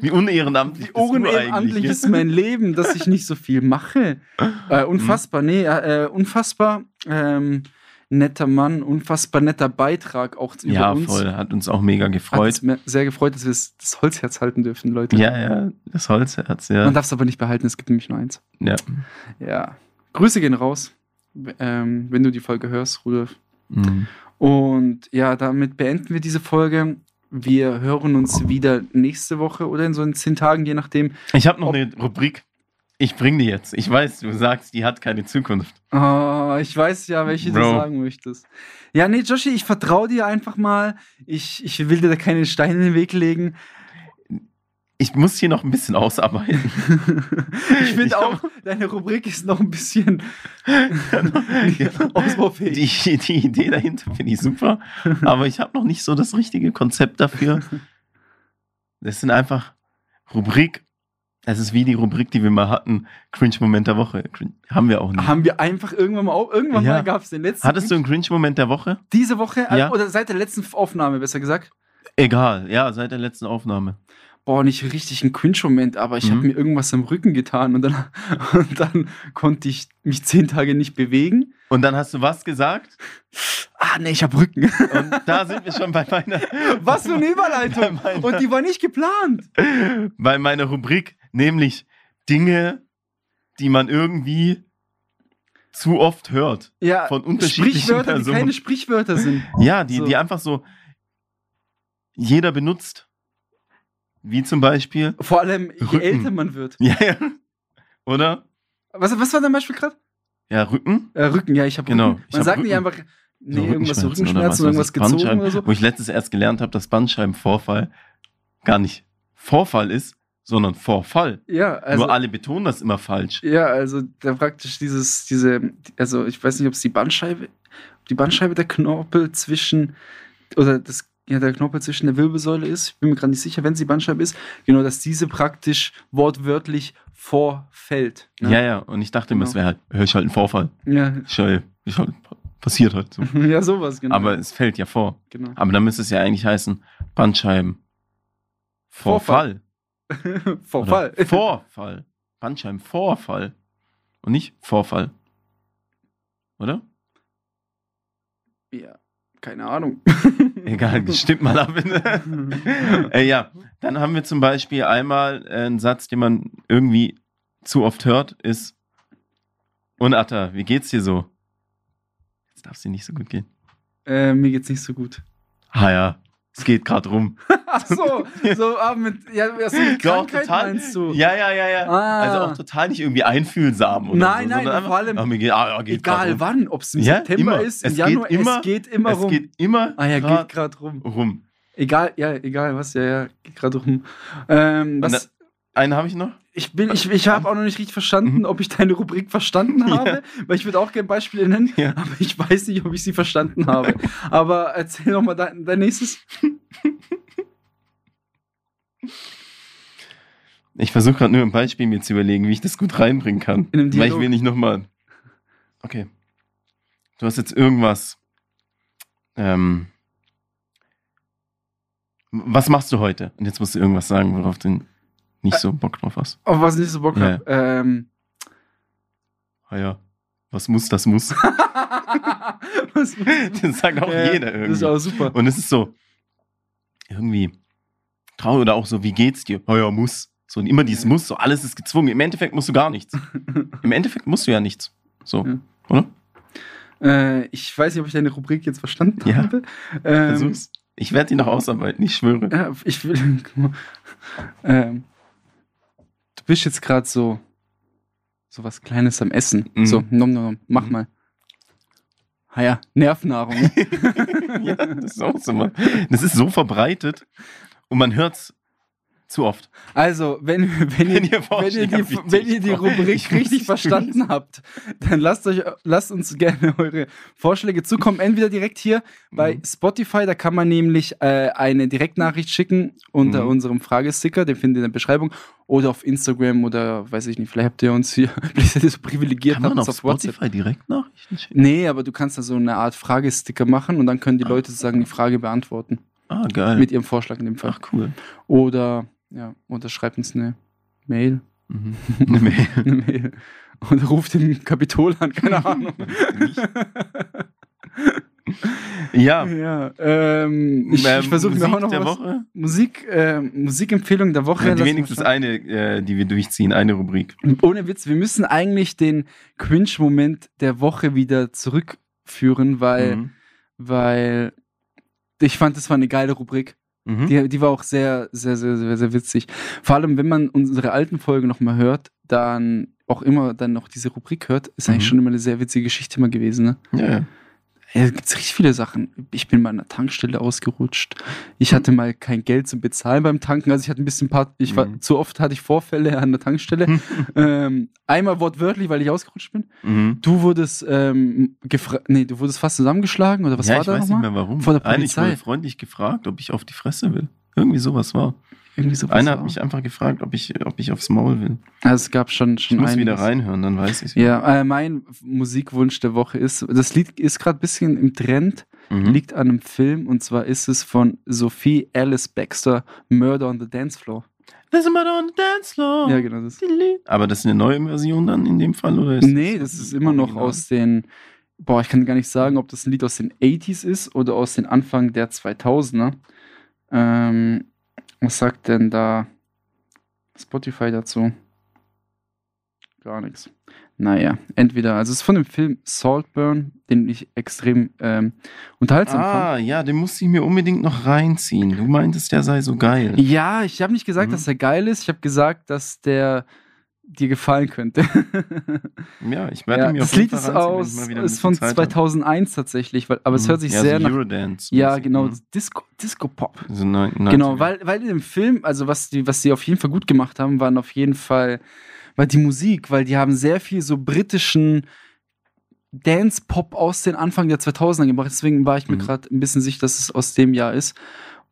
Wie unehrenamtlich wie unehrenamtlich ist mein Leben, dass ich nicht so viel mache. Äh, unfassbar, nee, äh, unfassbar ähm, netter Mann, unfassbar netter Beitrag auch über Ja, uns. voll. Hat uns auch mega Hat gefreut. es mir sehr gefreut, dass wir das, Holzherz halten dürfen, Leute. Ja, ja, das Holzherz, ja. Man darf es aber nicht behalten, es gibt nämlich nur eins. ja. Ja. Grüße gehen raus, ähm, wenn du die Folge hörst, Rudolf. Mhm. Und ja, damit beenden wir diese Folge. Wir hören uns wieder nächste Woche oder in so in zehn Tagen, je nachdem. Ich habe noch eine Rubrik. Ich bring die jetzt. Ich weiß, du sagst, die hat keine Zukunft. Oh, ich weiß ja, welche du Bro. sagen möchtest. Ja, nee, Joshi, ich vertraue dir einfach mal. Ich, ich will dir da keine Steine in den Weg legen. Ich muss hier noch ein bisschen ausarbeiten. ich finde auch, deine Rubrik ist noch ein bisschen ausbaufähig. Die, die Idee dahinter finde ich super, aber ich habe noch nicht so das richtige Konzept dafür. Das sind einfach Rubrik. Es ist wie die Rubrik, die wir mal hatten. Cringe-Moment der Woche. Cringe, haben wir auch nicht. Haben wir einfach irgendwann mal, auf, irgendwann Ja. mal gab es den letzten. Hattest du einen Cringe-Moment der Woche? diese Woche äh, Ja. oder seit der letzten Aufnahme besser gesagt? Egal, ja, seit der letzten Aufnahme. Boah, nicht richtig ein Cringe-Moment, aber ich Mhm. habe mir irgendwas am Rücken getan und dann, und dann konnte ich mich zehn Tage nicht bewegen. Und dann hast du was gesagt? Ah, nee, ich habe Rücken. Und da sind wir schon bei meiner, Was für eine Überleitung. Meiner- Und die war nicht geplant. bei meiner Rubrik, nämlich Dinge, die man irgendwie zu oft hört. Ja, Von unterschiedlichen Sprichwörter, die Personen. keine Sprichwörter sind. Ja, die, So. die einfach so jeder benutzt. Wie zum Beispiel. Vor allem, je Rücken. älter man wird. Ja, ja. Oder? Was, was war dein Beispiel gerade? Ja, Rücken. Äh, Rücken, ja, ich habe Genau, Rücken. Man sagt nicht Rücken. einfach, nee, So irgendwas so Rückenschmerzen oder oder was irgendwas ich, gezogen oder so. Wo ich letztens erst gelernt habe, dass Bandscheibenvorfall gar nicht Vorfall ist, sondern Vorfall. Ja, also. Nur alle betonen das immer falsch. Ja, also da praktisch dieses, diese, also ich weiß nicht, ob es die Bandscheibe, die Bandscheibe der Knorpel zwischen, oder das, ja, der Knorpel zwischen der Wirbelsäule ist. Ich bin mir gerade nicht sicher, wenn es die Bandscheibe ist. Genau, dass diese praktisch wortwörtlich vorfällt. ne? Ja, ja. Und ich dachte immer, Genau. es wäre halt, hör ich halt ein Vorfall. Ja, Ich halt, ich halt, passiert halt so. ja, sowas, genau. Aber es fällt ja vor. genau. Aber dann müsste es ja eigentlich heißen, Bandscheiben. Vorfall. Vorfall. Vorfall. Oder Vorfall. Bandscheiben Vorfall. Und nicht Vorfall. Oder? Ja, keine Ahnung. Egal, stimmt mal ab. äh, ja, dann haben wir zum Beispiel einmal äh, einen Satz, den man irgendwie zu oft hört, ist Und Atta, wie geht's dir so? Jetzt darf es dir nicht so gut gehen. äh, mir geht's nicht so gut. Ah ja, es geht gerade rum. Ach so, so ah, mit, ja, also mit Krankheit total, meinst du? Ja, ja, ja, ja. Ah. Also auch total nicht irgendwie einfühlsam oder Nein, so, nein, sondern vor allem- ah, mir geht, ah, ja, geht grad Egal wann, ob es im Ja, September immer. ist, im Es Januar, geht immer- es geht immer es rum. geht immer ah ja, grad geht gerade rum. rum. Egal, ja, egal was, ja, ja, geht gerade rum. Ähm, was, Einen habe ich noch. Ich bin, ich, ich habe auch noch nicht richtig verstanden, ob ich deine Rubrik verstanden habe, weil ich würde auch gerne Beispiele nennen, Ja. aber ich weiß nicht, ob ich sie verstanden habe. aber erzähl noch mal dein, dein nächstes. Ich versuche gerade nur ein Beispiel mir zu überlegen, wie ich das gut reinbringen kann. Weil ich will nicht nochmal. Okay. Du hast jetzt irgendwas. Ähm, was machst du heute? Und jetzt musst du irgendwas sagen, worauf du nicht so Bock drauf hast. Auf was ich nicht so Bock Ja. habe. Ähm, Ah ja. Was muss, das muss. was, Das sagt auch Ja, jeder Das ist irgendwie. auch super. Und es ist so. irgendwie traurig oder auch so, wie geht's dir? Oh ja, muss. So, und immer dieses Muss, so alles ist gezwungen. Im Endeffekt musst du gar nichts. Im Endeffekt musst du ja nichts. So, Ja. oder? Äh, ich weiß nicht, ob ich deine Rubrik jetzt verstanden Ja. habe. Ähm, Versuch's. Ich werde die noch ausarbeiten, ich schwöre. Ja, ich will. ähm, bist jetzt gerade so. So was Kleines am Essen. Mhm. So, nom, nom, nom, mach Mhm. mal. Ah ja, Nervennahrung. ja, das ist auch so. Mann. Das ist so verbreitet und man hört's zu oft. Also, wenn, wenn, ihr, Wenn ihr wenn, ihr die, wenn ihr die Rubrik richtig verstanden habt, dann lasst, euch, lasst uns gerne eure Vorschläge zukommen. Entweder direkt hier bei Mhm. Spotify, da kann man nämlich äh, eine Direktnachricht schicken unter Mhm. unserem Fragesticker, den findet ihr in der Beschreibung. Oder auf Instagram oder weiß ich nicht, vielleicht habt ihr uns hier, vielleicht seid ihr so privilegiert, Kann man auf auf. Spotify direkt Nachrichten schicken? Nee, aber du kannst da so eine Art Fragesticker machen und dann können die Ah. Leute sozusagen die Frage beantworten. Ah, geil. Mit ihrem Vorschlag in dem Fall. Ach, cool. Oder, ja, oder schreibt uns eine Mail. Mhm. Eine Mail. eine Mail. Und ruft den Kapitol an, keine Ahnung. Ja, ja, ähm, ich, ich versuche mir auch noch was. Woche. Musik, äh, Musikempfehlung der Woche. Ja, wenigstens eine, äh, die wir durchziehen, eine Rubrik. Ohne Witz, wir müssen eigentlich den Cringe-Moment der Woche wieder zurückführen, weil, Mhm. weil ich fand, das war eine geile Rubrik. Mhm. Die, die war auch sehr, sehr, sehr, sehr, sehr witzig. Vor allem, wenn man unsere alten Folgen nochmal hört, dann auch immer dann noch diese Rubrik hört, ist eigentlich Mhm. schon immer eine sehr witzige Geschichte mal gewesen. Ne? Ja, ja. Ja, da gibt richtig viele Sachen. Ich bin mal an der Tankstelle ausgerutscht. Ich hatte mal kein Geld zum Bezahlen beim Tanken. Also ich hatte ein bisschen paar, ich war, Mhm. zu oft hatte ich Vorfälle an der Tankstelle. ähm, einmal wortwörtlich, weil ich ausgerutscht bin. Mhm. Du wurdest ähm, nee, du wurdest fast zusammengeschlagen oder was ja, war ich da weiß nicht mehr warum. Vor der Eigentlich Polizei. wurde freundlich gefragt, ob ich auf die Fresse will. Irgendwie sowas war. Irgendwie so Einer hat mich einfach gefragt, ob ich, ob ich aufs Maul will. Also es gab schon, Ich schon muss wieder einiges. reinhören, dann weiß ich es. Ja, äh, mein Musikwunsch der Woche ist, das Lied ist gerade ein bisschen im Trend, Mhm. liegt an einem Film und zwar ist es von Sophie Alice Baxter, Murder on the Dance Floor. There's a murder on the dance floor. Ja, genau. Das. Aber das ist eine neue Version dann in dem Fall, oder? Ist Nee, das ist immer noch Original? aus den, boah, ich kann gar nicht sagen, ob das ein Lied aus den 80s ist oder aus den Anfang der 2000er. Ähm, was sagt denn da Spotify dazu? Gar nichts. Naja, entweder, also es ist von dem Film Saltburn, den ich extrem ähm, unterhaltsam fand. Ah, ja, den musste ich mir unbedingt noch reinziehen. Du meintest, der sei so geil. Ja, ich habe nicht gesagt, Mhm. dass er geil ist. Ich habe gesagt, dass der dir gefallen könnte. Ja, ich werde ja, mir das auf jeden Lied ist, aus, ist von Zeit hab. 2001 tatsächlich, weil, aber es Mhm. hört sich ja, sehr so nach. Eurodance. Ja, genau, Mhm. Disco, Disco Pop. So neun- 90er. Genau, weil, weil in dem Film, also was die, was die auf jeden Fall gut gemacht haben, waren auf jeden Fall, war die Musik, weil die haben sehr viel so britischen Dance-Pop aus den Anfang der 2000er gemacht. Deswegen war ich mir Mhm. gerade ein bisschen sicher, dass es aus dem Jahr ist.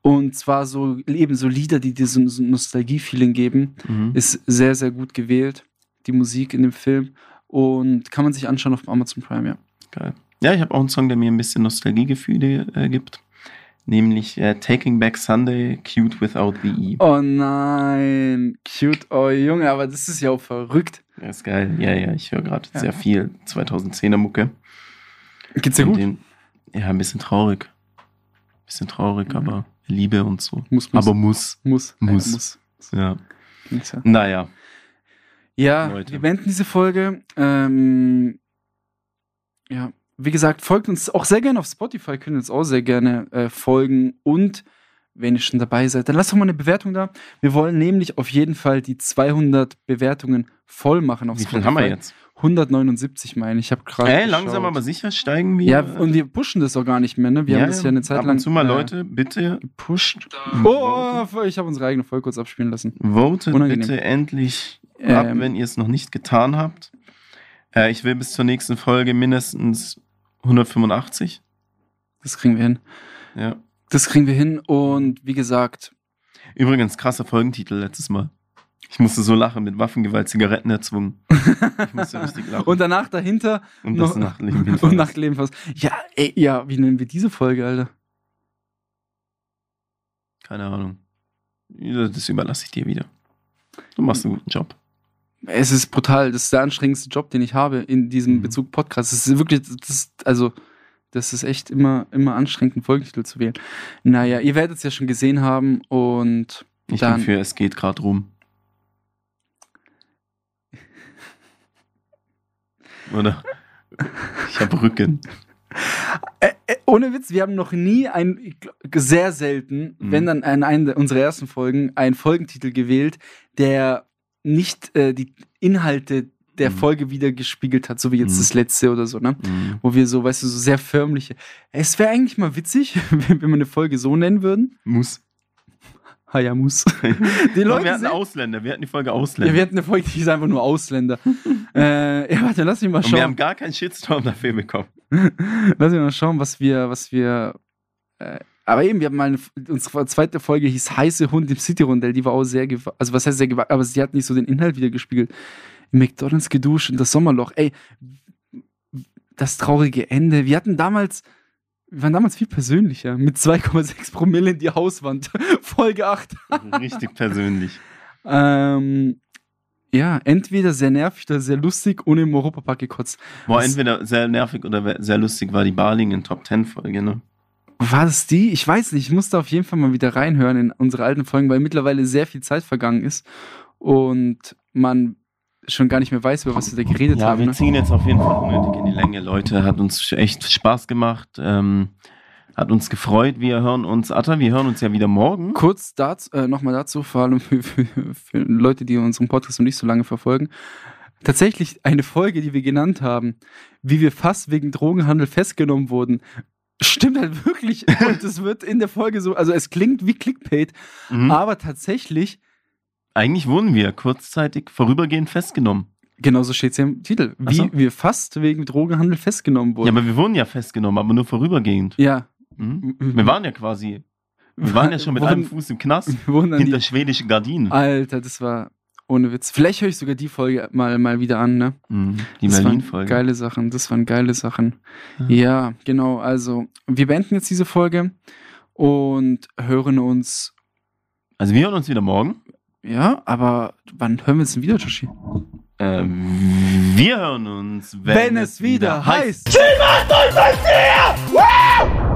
Und zwar so eben so Lieder, die dir so, ein Nostalgie-Feeling geben. Mhm. Ist sehr, sehr gut gewählt, die Musik in dem Film. Und kann man sich anschauen auf Amazon Prime, ja. Geil. Ja, ich habe auch einen Song, der mir ein bisschen Nostalgiegefühle äh, gibt. Nämlich äh, Taking Back Sunday, Cute Without the E. Oh nein, cute, oh Junge, aber das ist ja auch verrückt. Der ist geil. Ja, ja, ich höre gerade Ja. sehr viel 2010er Mucke. Geht's dir gut? Den, ja, ein bisschen traurig. Bisschen traurig, Mhm. aber Liebe und so. Muss, muss. Aber muss. muss. Muss. Ja, muss. Ja. Naja. Ja, Leute. wir beenden diese Folge. Ähm, ja, wie gesagt, folgt uns auch sehr gerne auf Spotify, könnt ihr uns auch sehr gerne äh, folgen. Und wenn ihr schon dabei seid, dann lasst doch mal eine Bewertung da. Wir wollen nämlich auf jeden Fall die 200 Bewertungen voll machen auf Wie viel haben wir jetzt? 179 meine ich. Ich habe gerade. Ey, langsam aber sicher steigen wir. Ja, und wir pushen das auch gar nicht mehr, ne? Wir haben das ja eine Zeit ab lang und zu mal äh, Leute, bitte gepusht. Oh, ich habe unsere eigene Folge kurz abspielen lassen. votet Unangenehm. bitte endlich ab, Ähm, wenn ihr es noch nicht getan habt. Äh, ich will bis zur nächsten Folge mindestens 185. Das kriegen wir hin. Ja. Das kriegen wir hin und wie gesagt, Übrigens, krasser Folgentitel letztes Mal. Ich musste so lachen, mit Waffengewalt Zigaretten erzwungen. Ich musste richtig lachen. und danach dahinter Und das noch- Nachtleben und hinterlassen. Nachtleben fast. Ja, ey, ja, wie nennen wir diese Folge, Alter? Keine Ahnung. Das überlasse ich dir wieder. Du machst einen guten Job. Es ist brutal. Das ist der anstrengendste Job, den ich habe in diesem Mhm. Bezug Podcast. Das ist wirklich, das ist, also, Das ist echt immer, immer anstrengend, einen Folgentitel zu wählen. Naja, ihr werdet es ja schon gesehen haben und Ich Dann- bin für Es geht gerade rum. Oder? Ich habe Rücken. Äh, äh, ohne Witz, wir haben noch nie ein, sehr selten, Mhm. wenn dann in einer unserer ersten Folgen, einen Folgentitel gewählt, der nicht äh, die Inhalte der Mhm. Folge wieder gespiegelt hat, so wie jetzt Mhm. das letzte oder so, ne? Mhm. Wo wir so, weißt du, so sehr förmliche. Es wäre eigentlich mal witzig, wenn wir eine Folge so nennen würden. Muss. Hayamus. Die Aber Leute wir hatten sehen- Ausländer, wir hatten die Folge ja, Ausländer. wir hatten eine Folge, die ist einfach nur Ausländer. äh, ja, warte, lass mich mal Und wir haben schauen. gar keinen Shitstorm dafür bekommen. Lass mich mal schauen, was wir, was wir. Äh, aber eben, wir haben mal eine, unsere zweite Folge hieß Heiße Hund im City-Rondell, die war auch sehr. Also, was heißt sehr gewagt, aber sie hat nicht so den Inhalt wieder gespiegelt. McDonalds geduscht und das Sommerloch. Ey, das traurige Ende. Wir hatten damals. Wir waren damals viel persönlicher. Mit 2,6 Promille in die Hauswand. Folge 8. Richtig persönlich. Ähm, ja, entweder sehr nervig oder sehr lustig und im Europapark gekotzt. Boah, Das- entweder sehr nervig oder sehr lustig war die Balingen Top 10 Folge, ne? War das die? Ich weiß nicht. Ich musste auf jeden Fall mal wieder reinhören in unsere alten Folgen, weil mittlerweile sehr viel Zeit vergangen ist und man schon gar nicht mehr weiß, über was wir da geredet Ja, haben. wir Ne? ziehen jetzt auf jeden Fall unnötig in die Länge, Leute. Hat uns echt Spaß gemacht. Ähm, hat uns gefreut. Wir hören uns, Atta, wir hören uns ja wieder morgen. Kurz dazu, äh, nochmal dazu, vor allem für, für, für Leute, die unseren Podcast noch nicht so lange verfolgen. Tatsächlich eine Folge, die wir genannt haben, wie wir fast wegen Drogenhandel festgenommen wurden. Stimmt halt wirklich. Und es wird in der Folge so, also es klingt wie Clickbait, Mhm. aber tatsächlich Eigentlich wurden wir kurzzeitig vorübergehend festgenommen. Genauso steht es ja im Titel. Wie so. wir fast wegen Drogenhandel festgenommen Ja, wurden. aber wir wurden ja festgenommen, aber nur vorübergehend. Ja. Mhm. Wir waren ja quasi, wir waren ja schon mit wurden, einem Fuß im Knast hinter die, schwedischen Gardinen. Alter, das war ohne Witz. Vielleicht höre ich sogar die Folge mal, mal wieder an, ne? Mhm. Die Berlin-Folge. Geile Sachen, das waren geile Sachen. Ja. Ja, genau. Also, wir beenden jetzt diese Folge und hören uns. Also wir hören uns wieder morgen. Ja, aber wann hören wir uns denn wieder, Joshi? Ähm, wir hören uns, Wenn es wieder heißt. Sie macht uns das hier! Wow!